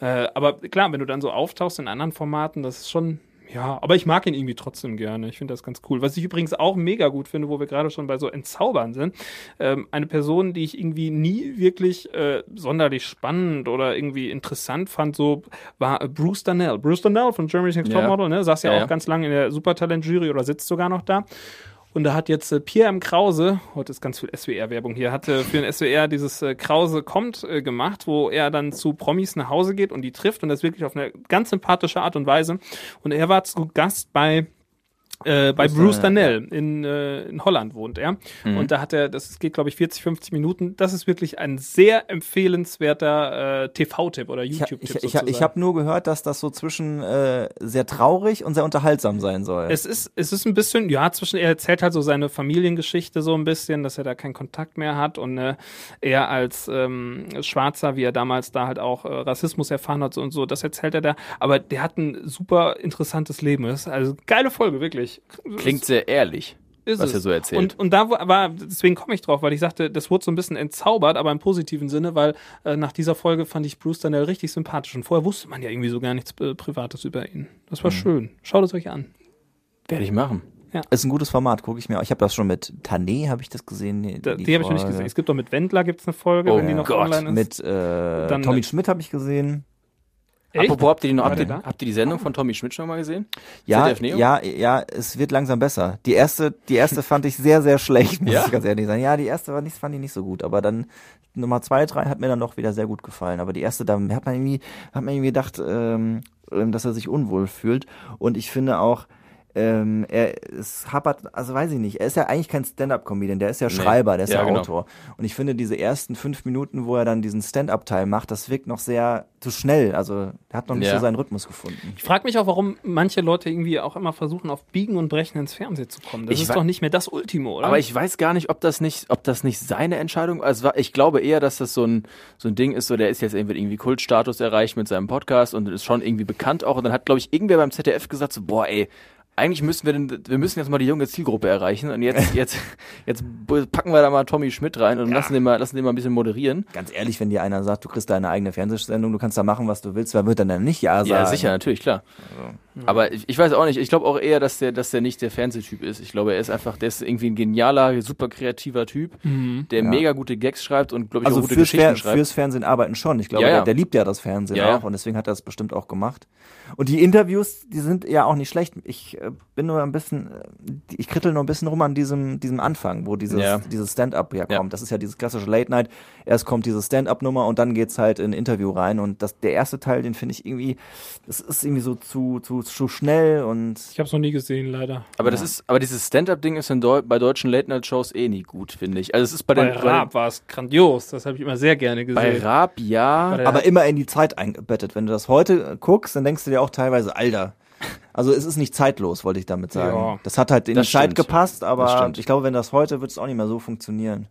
[SPEAKER 3] ja. Äh, aber klar, wenn du dann so auftauchst in anderen Formaten, das ist schon, ja, aber ich mag ihn irgendwie trotzdem gerne. Ich finde das ganz cool. Was ich übrigens auch mega gut finde, wo wir gerade schon bei so Entzaubern sind, ähm, eine Person, die ich irgendwie nie wirklich äh, sonderlich spannend oder irgendwie interessant fand, so war äh, Bruce Darnell. Bruce Darnell von Germany's Next
[SPEAKER 4] Ja.
[SPEAKER 3] Topmodel, ne? Saß ja,
[SPEAKER 4] Ja,
[SPEAKER 3] auch
[SPEAKER 4] ja.
[SPEAKER 3] ganz lange in der Supertalent-Jury oder sitzt sogar noch da. Und da hat jetzt äh, Pierre M. Krause, heute ist ganz viel SWR-Werbung hier, hat äh, für den SWR dieses äh, Krause kommt äh, gemacht, wo er dann zu Promis nach Hause geht und die trifft und das wirklich auf eine ganz sympathische Art und Weise. Und er war zu Gast bei äh, bei
[SPEAKER 2] Bruce Darnell
[SPEAKER 3] in, äh, in Holland wohnt er. Und da hat er, das geht glaube ich 40, 50 Minuten. Das ist wirklich ein sehr empfehlenswerter äh, TV-Tipp oder YouTube-Tipp
[SPEAKER 2] ich, ich, ich habe nur gehört, dass das so zwischen äh, sehr traurig und sehr unterhaltsam sein soll.
[SPEAKER 3] Es ist, es ist ein bisschen, ja, zwischen, er erzählt halt so seine Familiengeschichte so ein bisschen, dass er da keinen Kontakt mehr hat und äh, er als ähm, Schwarzer, wie er damals da halt auch äh, Rassismus erfahren hat und so, das erzählt er da. Aber der hat ein super interessantes Leben. Das ist also geile Folge, wirklich.
[SPEAKER 4] Klingt sehr ehrlich,
[SPEAKER 3] Ist
[SPEAKER 4] was er so erzählt.
[SPEAKER 3] Und, und da war- deswegen komme ich drauf, weil ich sagte, das wurde so ein bisschen entzaubert, aber im positiven Sinne, weil äh, nach dieser Folge fand ich Bruce Darnell richtig sympathisch. Und vorher wusste man ja irgendwie so gar nichts äh, Privates über ihn. Das
[SPEAKER 2] Mhm.
[SPEAKER 3] war schön. Schaut es euch an.
[SPEAKER 4] Werde ich machen.
[SPEAKER 2] ist ein gutes Format, gucke ich mir. Ich habe das schon mit Tané, habe ich das gesehen. Die,
[SPEAKER 3] Da, die habe ich noch nicht gesehen. Es gibt doch mit Wendler gibt's eine Folge,
[SPEAKER 4] Oh
[SPEAKER 3] wenn die noch
[SPEAKER 4] Gott,
[SPEAKER 3] online ist.
[SPEAKER 2] Mit äh,
[SPEAKER 3] Dann-
[SPEAKER 2] Tommy Schmidt habe ich gesehen.
[SPEAKER 3] Echt?
[SPEAKER 4] Apropos, habt ihr, die noch, habt, ihr, habt ihr die Sendung von Tommy Schmidt schon mal gesehen?
[SPEAKER 2] Ja, ja, ja, es wird langsam besser. Die erste, die erste fand ich sehr, sehr schlecht, muss
[SPEAKER 4] Ja?
[SPEAKER 2] ich ganz ehrlich sagen. Ja, die erste war nicht, fand ich nicht so gut, aber dann Nummer zwei, drei hat mir dann doch wieder sehr gut gefallen. Aber die erste, da hat man irgendwie, hat man irgendwie gedacht, ähm, dass er sich unwohl fühlt. Und ich finde auch, ähm, er es hapert, also weiß ich nicht, er ist ja eigentlich kein Stand-up-Comedian, der ist ja
[SPEAKER 4] Nee.
[SPEAKER 2] Schreiber, der ist ja,
[SPEAKER 4] Ja, genau.
[SPEAKER 2] Autor. Und ich finde, diese ersten fünf Minuten, wo er dann diesen Stand-up-Teil macht, das wirkt noch sehr zu schnell. Also er hat noch nicht
[SPEAKER 4] Ja.
[SPEAKER 2] so seinen Rhythmus gefunden.
[SPEAKER 3] Ich frage mich auch, warum manche Leute irgendwie auch immer versuchen, auf Biegen und Brechen ins Fernsehen zu kommen. Das
[SPEAKER 4] Ich
[SPEAKER 3] ist doch nicht mehr das Ultimo, oder?
[SPEAKER 4] Aber ich weiß gar nicht, ob das nicht, ob das nicht seine Entscheidung also war. Ich glaube eher, dass das so ein, so ein Ding ist, so der ist jetzt irgendwie, irgendwie Kultstatus erreicht mit seinem Podcast und ist schon irgendwie bekannt auch. Und dann hat, glaube ich, irgendwer beim ZDF gesagt, so, boah, ey, eigentlich müssen wir denn, wir müssen jetzt mal die junge Zielgruppe erreichen und jetzt, jetzt, jetzt packen wir da mal Tommy Schmidt rein und lassen den mal, lassen den mal ein bisschen moderieren.
[SPEAKER 2] Ganz ehrlich, wenn dir einer sagt, du kriegst deine eigene Fernsehsendung, du kannst da machen, was du willst, wer wird dann denn nicht Ja sagen?
[SPEAKER 4] Ja, sicher, natürlich, klar. Aber ich, ich weiß auch nicht, ich glaube auch eher, dass der, dass der nicht der Fernsehtyp ist. Ich glaube, er ist einfach, der ist irgendwie ein genialer, super kreativer Typ, der
[SPEAKER 2] Ja.
[SPEAKER 4] mega gute Gags schreibt und, glaube ich,
[SPEAKER 2] Also
[SPEAKER 4] auch gute
[SPEAKER 2] fürs,
[SPEAKER 4] Geschichten
[SPEAKER 2] Fer
[SPEAKER 4] schreibt.
[SPEAKER 2] fürs Fernsehen arbeiten schon. Ich glaube,
[SPEAKER 4] Ja, ja.
[SPEAKER 2] Der, der liebt ja das Fernsehen
[SPEAKER 4] Ja, ja.
[SPEAKER 2] auch und deswegen hat er das bestimmt auch gemacht. Und die Interviews, die sind ja auch nicht schlecht. Ich äh, bin nur ein bisschen, äh, ich krittel nur ein bisschen rum an diesem, diesem Anfang, wo dieses,
[SPEAKER 4] Ja.
[SPEAKER 2] dieses Stand-up ja
[SPEAKER 4] Ja.
[SPEAKER 2] kommt. Das ist ja dieses klassische Late-Night. Erst kommt diese Stand-up-Nummer und dann geht's halt in ein Interview rein. Und das, der erste Teil, den finde ich irgendwie, das ist irgendwie so zu, zu, zu schnell und
[SPEAKER 3] Ich habe es noch nie gesehen, leider.
[SPEAKER 4] Aber das ist, aber dieses Stand-up-Ding ist in Deu bei deutschen Late-Night-Shows eh nie gut, finde ich. Also es ist bei,
[SPEAKER 3] Bei
[SPEAKER 4] den
[SPEAKER 3] Raab war es grandios. Das habe ich immer sehr gerne
[SPEAKER 4] bei
[SPEAKER 3] gesehen.
[SPEAKER 4] Raab ja.
[SPEAKER 3] Bei
[SPEAKER 2] aber immer in die Zeit eingebettet. Wenn du das heute guckst, dann denkst du dir auch teilweise, Alter. Also es ist nicht zeitlos, wollte ich damit sagen.
[SPEAKER 3] Ja.
[SPEAKER 2] Das hat halt in die Zeit
[SPEAKER 4] stimmt.
[SPEAKER 2] gepasst, aber ich glaube, wenn das heute, wird es auch nicht mehr so funktionieren.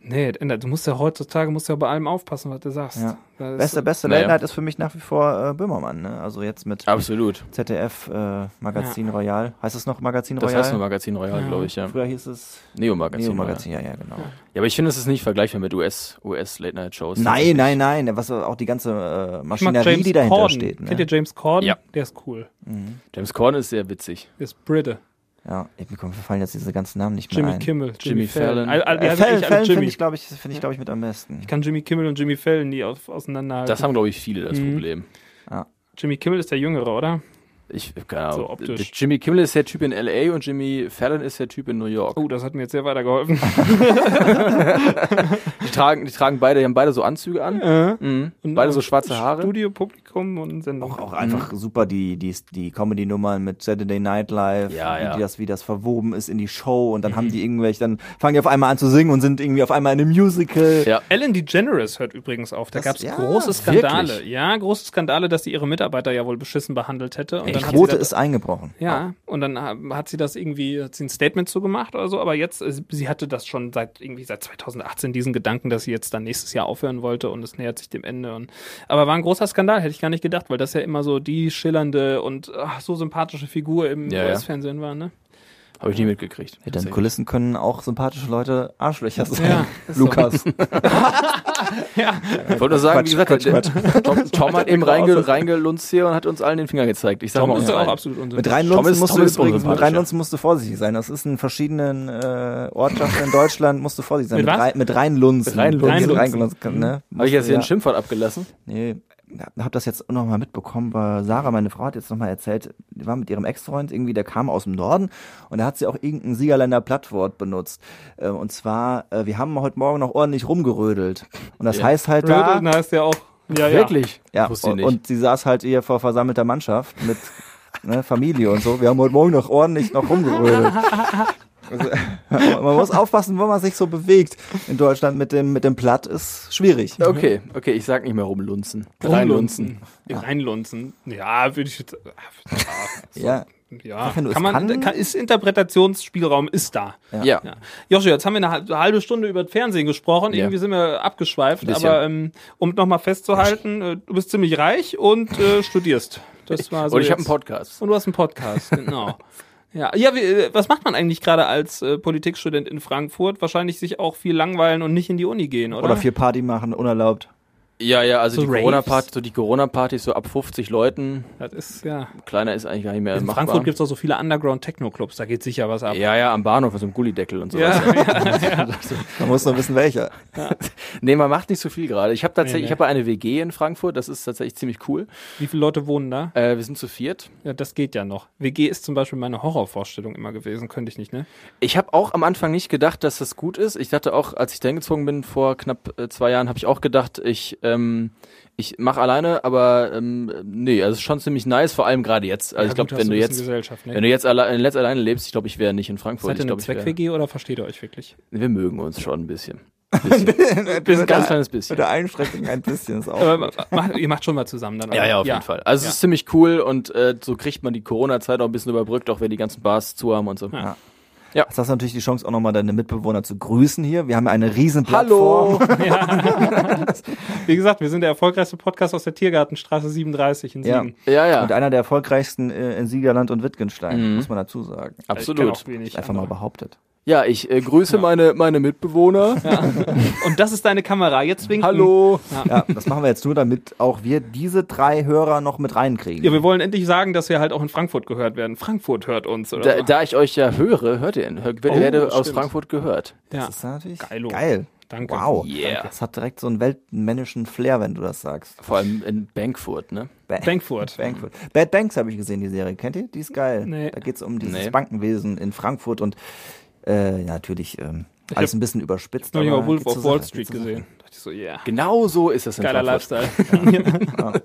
[SPEAKER 3] Nee, das ändert- du musst ja heutzutage musst ja bei allem aufpassen, was du sagst.
[SPEAKER 2] Ja.
[SPEAKER 3] Das ist-
[SPEAKER 2] Beste, beste
[SPEAKER 4] naja.
[SPEAKER 2] Late Night ist für mich nach wie vor äh, Böhmermann, ne? Also jetzt mit
[SPEAKER 4] Absolut.
[SPEAKER 2] ZDF äh, Magazin Royal. Heißt es noch Magazin
[SPEAKER 4] Das
[SPEAKER 2] Royal?
[SPEAKER 4] heißt nur Magazin Royal,
[SPEAKER 3] Ja.
[SPEAKER 4] glaube ich, ja.
[SPEAKER 2] Früher hieß es
[SPEAKER 4] Neo-Magazin.
[SPEAKER 2] Neo
[SPEAKER 4] Royal.
[SPEAKER 2] Magazin, ja, ja, genau.
[SPEAKER 4] Ja, aber ich finde, es ist nicht vergleichbar mit US, US Late Night Shows.
[SPEAKER 2] Nein, nein, nein, was auch die ganze äh, Maschinerie, die dahinter
[SPEAKER 3] Corden.
[SPEAKER 2] steht. Ne?
[SPEAKER 3] Kennt ihr James Corden?
[SPEAKER 4] Ja.
[SPEAKER 3] Der ist cool.
[SPEAKER 4] James Corden ist sehr witzig.
[SPEAKER 3] Der ist Brite.
[SPEAKER 2] Ja, mir fallen jetzt diese ganzen Namen nicht mehr
[SPEAKER 3] Jimmy
[SPEAKER 2] ein.
[SPEAKER 3] Kimmel.
[SPEAKER 4] Jimmy Fallon.
[SPEAKER 3] All, all, die
[SPEAKER 2] Äh,
[SPEAKER 3] heißen
[SPEAKER 2] Fallon,
[SPEAKER 3] eigentlich alle
[SPEAKER 2] Fallon
[SPEAKER 3] Jimmy.
[SPEAKER 2] finde ich, glaube ich, finde ich, glaube ich, mit am besten.
[SPEAKER 3] Ich kann Jimmy Kimmel und Jimmy Fallon nie auseinanderhalten.
[SPEAKER 4] Das haben, glaube ich, viele das
[SPEAKER 3] Mhm.
[SPEAKER 4] Problem.
[SPEAKER 3] Jimmy Kimmel ist der Jüngere, oder?
[SPEAKER 4] Ich, Ahnung.
[SPEAKER 3] So optisch.
[SPEAKER 4] Jimmy Kimmel ist der Typ in L.A. und Jimmy Fallon ist der Typ in New York.
[SPEAKER 3] Oh, das hat mir jetzt sehr weitergeholfen.
[SPEAKER 4] Die tragen, die tragen beide, die haben beide so Anzüge an.
[SPEAKER 3] Äh,
[SPEAKER 4] Mhm.
[SPEAKER 3] und
[SPEAKER 4] Beide so schwarze Haare.
[SPEAKER 3] Studio, Publikum und Sendung.
[SPEAKER 2] Auch, auch einfach super die, die, die Comedy-Nummern mit Saturday Night Live,
[SPEAKER 4] Ja,
[SPEAKER 2] wie,
[SPEAKER 4] ja.
[SPEAKER 2] Die das, wie das verwoben ist in die Show und dann haben die irgendwelche, dann fangen die auf einmal an zu singen und sind irgendwie auf einmal in einem Musical.
[SPEAKER 4] Ja.
[SPEAKER 3] Ellen DeGeneres hört übrigens auf. Da gab es
[SPEAKER 2] ja,
[SPEAKER 3] große Skandale.
[SPEAKER 4] wirklich?
[SPEAKER 3] Ja, große Skandale, dass sie ihre Mitarbeiter ja wohl beschissen behandelt hätte. Und dann sie
[SPEAKER 2] Quote
[SPEAKER 3] da-
[SPEAKER 2] ist eingebrochen.
[SPEAKER 3] Ja, und dann ha- hat sie das irgendwie, hat sie ein Statement zu gemacht oder so, aber jetzt, äh, sie hatte das schon seit irgendwie seit 2018 diesen Gedanken, dass sie jetzt dann nächstes Jahr aufhören wollte und es nähert sich dem Ende. Und, aber war ein großer Skandal, hätte ich gar nicht gedacht, weil das ja immer so die schillernde und ach, so sympathische Figur im
[SPEAKER 4] ja.
[SPEAKER 3] US-Fernsehen war, ne?
[SPEAKER 4] Habe ich nie mitgekriegt.
[SPEAKER 2] Den
[SPEAKER 4] Tatsächlich.
[SPEAKER 2] Kulissen können auch sympathische Leute Arschlöcher sein.
[SPEAKER 3] Ja, so.
[SPEAKER 2] Lukas.
[SPEAKER 3] Ja,
[SPEAKER 4] Ich wollte nur sagen, wie gesagt,
[SPEAKER 2] Quatsch, Quatsch,
[SPEAKER 4] Tom, Tom hat eben reinge, reingelunzt hier und hat uns allen den Finger gezeigt. Ich sag
[SPEAKER 3] Tom
[SPEAKER 4] mal
[SPEAKER 3] ist
[SPEAKER 4] uns
[SPEAKER 3] ja auch absolut.
[SPEAKER 2] Mit
[SPEAKER 4] ist-
[SPEAKER 2] musst du übrigens, mit. Rheinlunzen musst du vorsichtig sein. Das ist in verschiedenen äh, Ortschaften in Deutschland, musst du vorsichtig sein.
[SPEAKER 3] Mit was?
[SPEAKER 2] Rhein- mit. Rheinlunzen. Wenn du
[SPEAKER 3] Rheinlunzen.
[SPEAKER 2] Rheinlunzen, ne?
[SPEAKER 4] Habe ich jetzt hier
[SPEAKER 2] ja.
[SPEAKER 4] ein Schimpfwort abgelassen?
[SPEAKER 2] Nee, ja, hab das jetzt noch mal mitbekommen, weil Sarah, meine Frau, hat jetzt noch mal erzählt, die war mit ihrem Ex-Freund irgendwie, der kam aus dem Norden und da hat sie auch irgendein Siegerländer Plattwort benutzt. Äh, und zwar, äh, wir haben heute Morgen noch ordentlich rumgerödelt. Und das
[SPEAKER 4] Ja.
[SPEAKER 2] heißt halt da,
[SPEAKER 3] Rödeln heißt ja auch, ja, ja.
[SPEAKER 4] Wirklich?
[SPEAKER 2] ja,
[SPEAKER 4] Wusste ich
[SPEAKER 2] und,
[SPEAKER 4] nicht.
[SPEAKER 2] und sie saß halt hier vor versammelter Mannschaft mit ne, Familie und so. Wir haben heute Morgen noch ordentlich noch rumgerödelt. Also, man muss aufpassen, wo man sich so bewegt. In Deutschland mit dem, mit dem Platt ist schwierig.
[SPEAKER 4] Okay, okay, ich sag nicht mehr rumlunzen. Reinlunzen.
[SPEAKER 3] Reinlunzen. Reinlunzen. Ja, würde ich jetzt.
[SPEAKER 2] Ja,
[SPEAKER 3] Ja,
[SPEAKER 2] wenn du es
[SPEAKER 3] kann man,
[SPEAKER 2] kann-
[SPEAKER 3] kann, ist Interpretationsspielraum ist da.
[SPEAKER 4] Ja.
[SPEAKER 3] Ja. Joshua, jetzt haben wir eine hal- halbe Stunde über das Fernsehen gesprochen.
[SPEAKER 4] Ja.
[SPEAKER 3] Irgendwie sind wir abgeschweift. Aber ähm, um nochmal festzuhalten, äh, du bist ziemlich reich und äh, studierst. Das war so
[SPEAKER 4] Und ich habe einen Podcast.
[SPEAKER 3] Und du hast einen Podcast, genau. Ja, ja wie, äh, was macht man eigentlich gerade als äh, Politikstudent in Frankfurt? Wahrscheinlich sich auch viel langweilen und nicht in die Uni gehen, oder?
[SPEAKER 2] oder viel Party machen, unerlaubt.
[SPEAKER 4] Ja, ja, also
[SPEAKER 3] So
[SPEAKER 4] die? Corona-Party, so die Corona-Partys so ab 50 Leuten.
[SPEAKER 3] Das ist, ja.
[SPEAKER 4] Kleiner ist eigentlich gar nicht mehr
[SPEAKER 3] In
[SPEAKER 4] machbar.
[SPEAKER 3] Frankfurt gibt es auch so viele Underground-Techno-Clubs, da geht sicher was ab.
[SPEAKER 4] ja, ja, am Bahnhof so einem Gullideckel und sowas.
[SPEAKER 3] Ja,
[SPEAKER 2] Man muss nur wissen, welcher.
[SPEAKER 4] Nee, man macht nicht so viel gerade. Ich habe tatsächlich,
[SPEAKER 3] Nee, nee.
[SPEAKER 4] ich habe eine WG in Frankfurt, das ist tatsächlich ziemlich cool.
[SPEAKER 3] Wie viele Leute wohnen da?
[SPEAKER 4] Äh, wir sind zu viert.
[SPEAKER 3] Ja, das geht ja noch. WG ist zum Beispiel meine Horrorvorstellung immer gewesen, könnte ich nicht, ne?
[SPEAKER 4] Ich habe auch am Anfang nicht gedacht, dass das gut ist. Ich dachte auch, als ich da hingezogen bin vor knapp äh, zwei Jahren, habe ich auch gedacht, ich ähm, ich mache alleine, aber ähm, nee, also es ist schon ziemlich nice, vor allem gerade jetzt. Also
[SPEAKER 3] Ja,
[SPEAKER 4] ich glaube, wenn
[SPEAKER 3] du
[SPEAKER 4] jetzt
[SPEAKER 3] ne?
[SPEAKER 4] wenn du jetzt alle, letzt alleine lebst, ich glaube, ich wäre nicht in Frankfurt.
[SPEAKER 3] Seid ihr eine Zweck-WG oder versteht ihr euch wirklich?
[SPEAKER 4] Wir mögen uns schon ein bisschen. Ein bisschen, ganz kleines bisschen.
[SPEAKER 2] Mit der Einschränkung ein bisschen ist auch.
[SPEAKER 3] Aber macht, ihr macht schon mal zusammen dann.
[SPEAKER 4] Ja,
[SPEAKER 3] oder?
[SPEAKER 4] ja, auf jeden Fall. Also es ist ziemlich cool und äh, so kriegt man die Corona-Zeit auch ein bisschen überbrückt, auch wenn die ganzen Bars zu haben und so.
[SPEAKER 3] Ja.
[SPEAKER 2] Jetzt hast du natürlich die Chance, auch nochmal deine Mitbewohner zu grüßen hier. Wir haben ja eine riesen Plattform.
[SPEAKER 3] Wie gesagt, wir sind der erfolgreichste Podcast aus der Tiergartenstraße 37 in
[SPEAKER 2] Ja.
[SPEAKER 3] Siegen.
[SPEAKER 4] Ja, ja,
[SPEAKER 2] Und einer der erfolgreichsten äh, in Siegerland und Wittgenstein,
[SPEAKER 4] Mhm.
[SPEAKER 2] muss man dazu sagen.
[SPEAKER 4] Absolut.
[SPEAKER 3] auch wenig
[SPEAKER 2] Einfach mal
[SPEAKER 3] andere.
[SPEAKER 2] behauptet.
[SPEAKER 4] Ja, ich äh, grüße meine, meine Mitbewohner.
[SPEAKER 3] Und das ist deine Kamera. Jetzt winken.
[SPEAKER 4] Hallo.
[SPEAKER 2] Ja, das machen wir jetzt nur, damit auch wir diese drei Hörer noch mit reinkriegen.
[SPEAKER 3] Ja, wir wollen endlich sagen, dass wir halt auch in Frankfurt gehört werden. Frankfurt hört uns, oder?
[SPEAKER 4] Da,
[SPEAKER 3] so.
[SPEAKER 4] da ich euch ja höre, hört ihr, hör,
[SPEAKER 3] Oh,
[SPEAKER 4] werde aus. Frankfurt gehört.
[SPEAKER 3] ja.
[SPEAKER 2] Das ist natürlich
[SPEAKER 3] Geilo.
[SPEAKER 2] geil.
[SPEAKER 3] Danke.
[SPEAKER 2] Wow.
[SPEAKER 4] Yeah.
[SPEAKER 2] Das hat direkt so einen weltmännischen Flair, wenn du das sagst.
[SPEAKER 4] Vor allem in Bankfurt, ne?
[SPEAKER 2] Ba
[SPEAKER 3] Frankfurt.
[SPEAKER 2] Frankfurt. Bad Banks habe ich gesehen, die Serie. Kennt ihr? Die ist geil.
[SPEAKER 3] Nee.
[SPEAKER 2] Da geht es um dieses
[SPEAKER 4] Nee.
[SPEAKER 2] Bankenwesen in Frankfurt und äh, ja, natürlich ähm, alles ein bisschen überspitzt.
[SPEAKER 3] Ich habe Wolf of Wall
[SPEAKER 2] Sache,
[SPEAKER 3] Street
[SPEAKER 2] geht zur Sache.
[SPEAKER 3] gesehen. Ich so, yeah.
[SPEAKER 4] Genau so ist es in
[SPEAKER 3] Geiler. Lifestyle.
[SPEAKER 2] Wenn
[SPEAKER 3] Ja.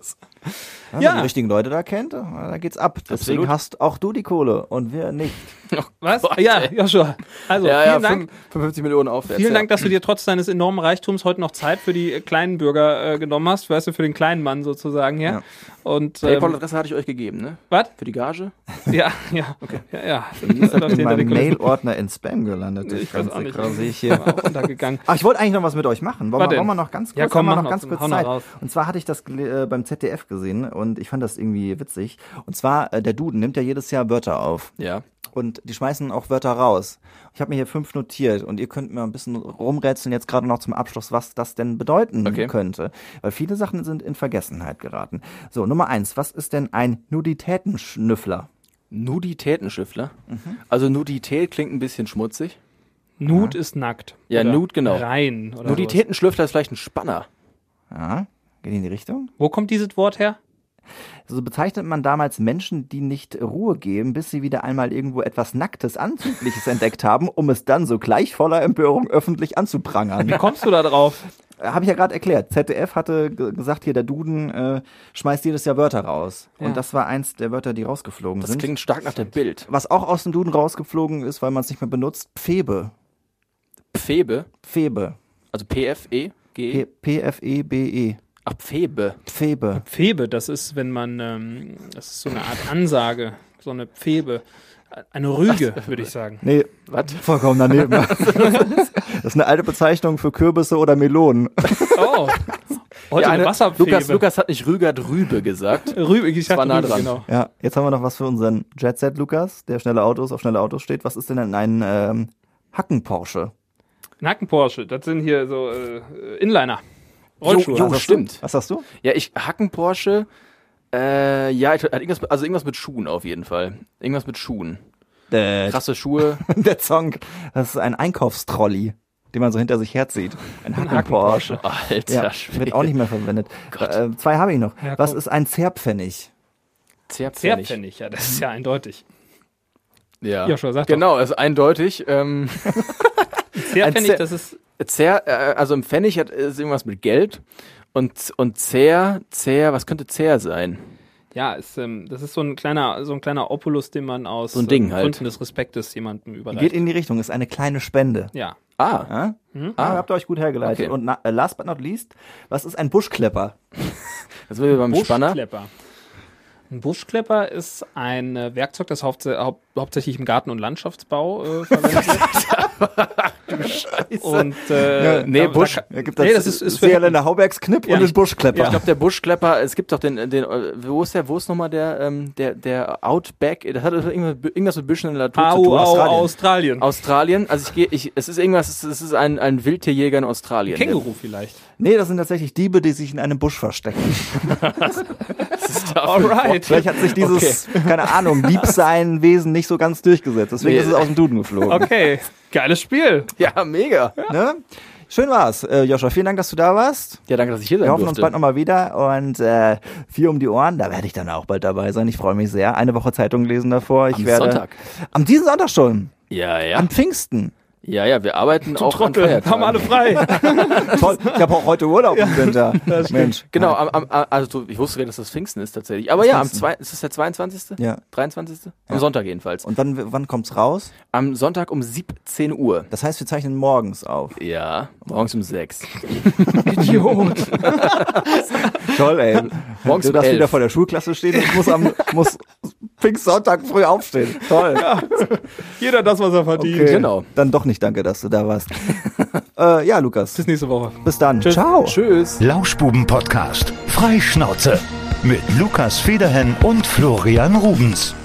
[SPEAKER 2] man die richtigen Leute da kennt, da geht's ab. Deswegen
[SPEAKER 4] Absolut.
[SPEAKER 2] hast auch du die Kohle und wir nicht.
[SPEAKER 3] Was?
[SPEAKER 4] Gott,
[SPEAKER 3] ja. Joshua. Also,
[SPEAKER 4] Ja,
[SPEAKER 3] vielen
[SPEAKER 4] ja,
[SPEAKER 3] Dank.
[SPEAKER 4] fünf- 55 Millionen aufwärts.
[SPEAKER 3] Vielen
[SPEAKER 4] ja.
[SPEAKER 3] Dank, dass du dir trotz deines enormen Reichtums heute noch Zeit für die äh, kleinen Bürger äh, genommen hast, weißt du, für den kleinen Mann sozusagen.
[SPEAKER 2] Ja.
[SPEAKER 3] Und ähm,
[SPEAKER 4] PayPal-Adresse hatte ich euch gegeben, ne?
[SPEAKER 3] was?
[SPEAKER 4] Für die Gage?
[SPEAKER 3] Ja, ja, ja, ja.
[SPEAKER 2] Die ist in meinem. Mail-Ordner in Spam gelandet.
[SPEAKER 3] Ich weiß auch nicht.
[SPEAKER 2] Sehe ich hier.
[SPEAKER 3] Auch untergegangen.
[SPEAKER 2] Ach, ich wollte eigentlich noch was mit euch machen. Wollen,
[SPEAKER 3] Was
[SPEAKER 2] wir,
[SPEAKER 3] denn?
[SPEAKER 2] wollen wir noch ganz kurz,
[SPEAKER 3] Ja, komm,
[SPEAKER 2] noch
[SPEAKER 3] noch,
[SPEAKER 2] ganz kurz Zeit.
[SPEAKER 3] raus.
[SPEAKER 2] Und zwar hatte ich das äh, beim ZDF gesehen und ich fand das irgendwie witzig. Und zwar, äh, der Duden nimmt ja jedes Jahr Wörter auf.
[SPEAKER 4] Ja.
[SPEAKER 2] Und die schmeißen auch Wörter raus. Ich habe mir hier fünf notiert und ihr könnt mir ein bisschen rumrätseln jetzt gerade noch zum Abschluss, was das denn bedeuten
[SPEAKER 4] Okay.
[SPEAKER 2] könnte. Weil viele Sachen sind in Vergessenheit geraten. So, Nummer eins, was ist denn ein Nuditätenschnüffler?
[SPEAKER 4] Nuditätenschüffler.
[SPEAKER 3] Mhm.
[SPEAKER 4] Also Nudität klingt ein bisschen schmutzig.
[SPEAKER 3] Nude ist nackt.
[SPEAKER 4] Ja,
[SPEAKER 3] Oder
[SPEAKER 4] Nude, genau.
[SPEAKER 3] Rein.
[SPEAKER 4] Nuditätenschlüffler ist vielleicht ein Spanner.
[SPEAKER 2] Ja, geht in die Richtung?
[SPEAKER 3] Wo kommt dieses Wort her?
[SPEAKER 2] So bezeichnet man damals Menschen, die nicht Ruhe geben, bis sie wieder einmal irgendwo etwas Nacktes, Anzügliches entdeckt haben, um es dann sogleich voller Empörung öffentlich anzuprangern.
[SPEAKER 3] Wie kommst du da drauf?
[SPEAKER 2] Habe ich ja gerade erklärt. ZDF hatte ge- gesagt, hier der Duden äh, schmeißt jedes Jahr Wörter raus.
[SPEAKER 3] Ja.
[SPEAKER 2] Und das war eins der Wörter, die rausgeflogen
[SPEAKER 4] Das
[SPEAKER 2] sind.
[SPEAKER 4] klingt stark nach der Bild.
[SPEAKER 2] Was auch aus dem Duden rausgeflogen ist, weil man es nicht mehr benutzt, Pfebe.
[SPEAKER 4] Pfebe,
[SPEAKER 2] Pfebe.
[SPEAKER 4] also P-F-E, G.
[SPEAKER 2] P- P-F-E-B-E.
[SPEAKER 4] Ach, Pfebe.
[SPEAKER 2] Pfebe.
[SPEAKER 3] Pfebe, das ist, wenn man, ähm, das ist so eine Art Ansage, so eine Pfebe. Eine Rüge, würde ich sagen.
[SPEAKER 2] Nee,
[SPEAKER 4] Was?
[SPEAKER 2] vollkommen daneben. das ist eine alte Bezeichnung für Kürbisse oder Melonen.
[SPEAKER 3] Oh, heute eine, Wasserpfebe.
[SPEAKER 4] Lukas, Lukas hat nicht Rüger drübe gesagt.
[SPEAKER 3] Rübe, ich
[SPEAKER 4] war
[SPEAKER 3] dachte
[SPEAKER 4] nah
[SPEAKER 3] Rübe,
[SPEAKER 4] dran.
[SPEAKER 3] Genau.
[SPEAKER 2] Ja, jetzt haben wir noch was für unseren Jet-Set Lukas, der schnelle Autos auf schnelle Autos steht. Was ist denn ein ähm, Hacken-Porsche?
[SPEAKER 3] Nacken Porsche, das sind hier so äh, Inliner. Rollschuhe.
[SPEAKER 4] Jo, jo. Stimmt.
[SPEAKER 2] Du? Was hast du?
[SPEAKER 4] Ja, ich Hacken Porsche. Äh, ja, ich, irgendwas, mit- also irgendwas mit Schuhen auf jeden Fall. Irgendwas mit Schuhen.
[SPEAKER 2] Der,
[SPEAKER 4] Krasse Schuhe.
[SPEAKER 2] der Song, das ist ein Einkaufstrolli, den man so hinter sich herzieht. Ein Hacken-Porsche.
[SPEAKER 4] Alter,
[SPEAKER 2] Ja,
[SPEAKER 4] Schwede.
[SPEAKER 2] wird auch nicht mehr verwendet. Äh, zwei habe ich noch.
[SPEAKER 3] Ja,
[SPEAKER 2] Was ist ein Zerpfennig?
[SPEAKER 4] Zerpfennig.
[SPEAKER 3] Zerpfennig, ja, das ist ja eindeutig.
[SPEAKER 4] Ja,
[SPEAKER 3] Joshua, sag doch.
[SPEAKER 4] genau, ist eindeutig. Ähm,
[SPEAKER 3] Zerpfennig,
[SPEAKER 4] Zer-
[SPEAKER 3] das ist,
[SPEAKER 4] Zer, äh, also im Pfennig hat ist irgendwas mit Geld. Und, und Zer, Zer, was könnte Zer sein?
[SPEAKER 3] ja, ist, ähm, das ist so ein kleiner, so ein kleiner Opulus, den man aus
[SPEAKER 4] So ein Ding
[SPEAKER 3] ähm,
[SPEAKER 4] halt.
[SPEAKER 3] Gründen des Respektes jemandem überreicht.
[SPEAKER 2] Geht in die Richtung, ist eine kleine Spende.
[SPEAKER 3] ja.
[SPEAKER 4] Ah,
[SPEAKER 2] Ja?
[SPEAKER 3] Mhm.
[SPEAKER 2] Ah, habt ihr euch gut hergeleitet.
[SPEAKER 4] Okay.
[SPEAKER 2] Und na, äh, last but not least, was ist ein Buschklepper?
[SPEAKER 4] das sind wir beim Spanner.
[SPEAKER 3] Buschklepper. Ein Buschklepper ist ein äh, Werkzeug, das hauptse haupt hauptsächlich im Garten- und Landschaftsbau äh, verwendet wird. Und äh,
[SPEAKER 2] Ja,
[SPEAKER 4] nee,
[SPEAKER 3] da-
[SPEAKER 4] Busch-
[SPEAKER 3] Da,
[SPEAKER 2] Da gibt
[SPEAKER 3] Nee,
[SPEAKER 2] das,
[SPEAKER 3] das ist- ist für-
[SPEAKER 2] Seerländer Haubergsknipp
[SPEAKER 3] Ja.
[SPEAKER 2] und den Buschklepper.
[SPEAKER 4] Ich glaube, der Buschklepper, es gibt doch den, den, äh, wo ist der, wo ist nochmal der, ähm, der, der Outback, das hat irgendwas irgendwas mit Büschen in der Natur zu tun.
[SPEAKER 3] au,
[SPEAKER 2] Australien.
[SPEAKER 3] Australien.
[SPEAKER 4] Australien, also ich gehe, ich, es ist irgendwas, es ist- ist ein, ein Wildtierjäger in Australien.
[SPEAKER 3] Känguru vielleicht.
[SPEAKER 2] Nee, das sind tatsächlich Diebe, die sich in einem Busch verstecken.
[SPEAKER 3] Alright.
[SPEAKER 2] Vielleicht hat sich dieses, keine Ahnung, Diebsein-Wesen nicht so ganz durchgesetzt. Deswegen
[SPEAKER 4] Nee.
[SPEAKER 2] ist es aus dem Duden geflogen.
[SPEAKER 3] Okay, geiles Spiel.
[SPEAKER 4] Ja, mega. Ja,
[SPEAKER 2] Ne? Schön war's, äh, Joscha. Vielen Dank, dass du da warst.
[SPEAKER 4] danke, dass ich hier sein
[SPEAKER 2] Wir hoffen uns
[SPEAKER 4] durfte.
[SPEAKER 2] bald nochmal wieder und äh, vier um die Ohren, da werde ich dann auch bald dabei sein. Ich freue mich sehr. Eine Woche Zeitung lesen davor. Ich
[SPEAKER 4] Am
[SPEAKER 2] werde
[SPEAKER 4] Sonntag.
[SPEAKER 2] am diesen Sonntag schon.
[SPEAKER 4] Ja, ja.
[SPEAKER 2] Am Pfingsten.
[SPEAKER 4] Ja, ja, wir arbeiten auch an
[SPEAKER 3] Trottel,
[SPEAKER 4] Feiertagen.
[SPEAKER 3] haben alle frei.
[SPEAKER 2] Toll. Ich habe auch heute Urlaub im Winter. Mensch.
[SPEAKER 4] Genau, am, am, also ich wusste gar nicht, dass das Pfingsten ist tatsächlich. Aber ja, am zwei, ist das der 22.?
[SPEAKER 2] Ja.
[SPEAKER 4] 23.? Am
[SPEAKER 2] Ja.
[SPEAKER 4] Sonntag jedenfalls.
[SPEAKER 2] Und wann, wann kommt's raus?
[SPEAKER 4] Am Sonntag um 17 Uhr.
[SPEAKER 2] Das heißt, wir zeichnen morgens auf.
[SPEAKER 4] Ja, morgens um 6.
[SPEAKER 3] Idiot.
[SPEAKER 2] Toll, ey.
[SPEAKER 4] Morgens
[SPEAKER 2] du
[SPEAKER 4] um
[SPEAKER 2] darfst
[SPEAKER 4] 11.
[SPEAKER 2] wieder vor der Schulklasse stehen und muss am muss Pfingstsonntag früh aufstehen. Toll.
[SPEAKER 3] Jeder das, was er verdient.
[SPEAKER 2] Okay.
[SPEAKER 4] Genau.
[SPEAKER 2] Dann doch nicht danke, dass du da warst. äh, ja, Lukas.
[SPEAKER 3] Bis nächste Woche.
[SPEAKER 2] Bis dann.
[SPEAKER 3] Tschüss.
[SPEAKER 2] Ciao.
[SPEAKER 4] Tschüss.
[SPEAKER 1] Lauschbuben-Podcast. Freischnauze. Mit Lukas Federhen und Florian Rubens.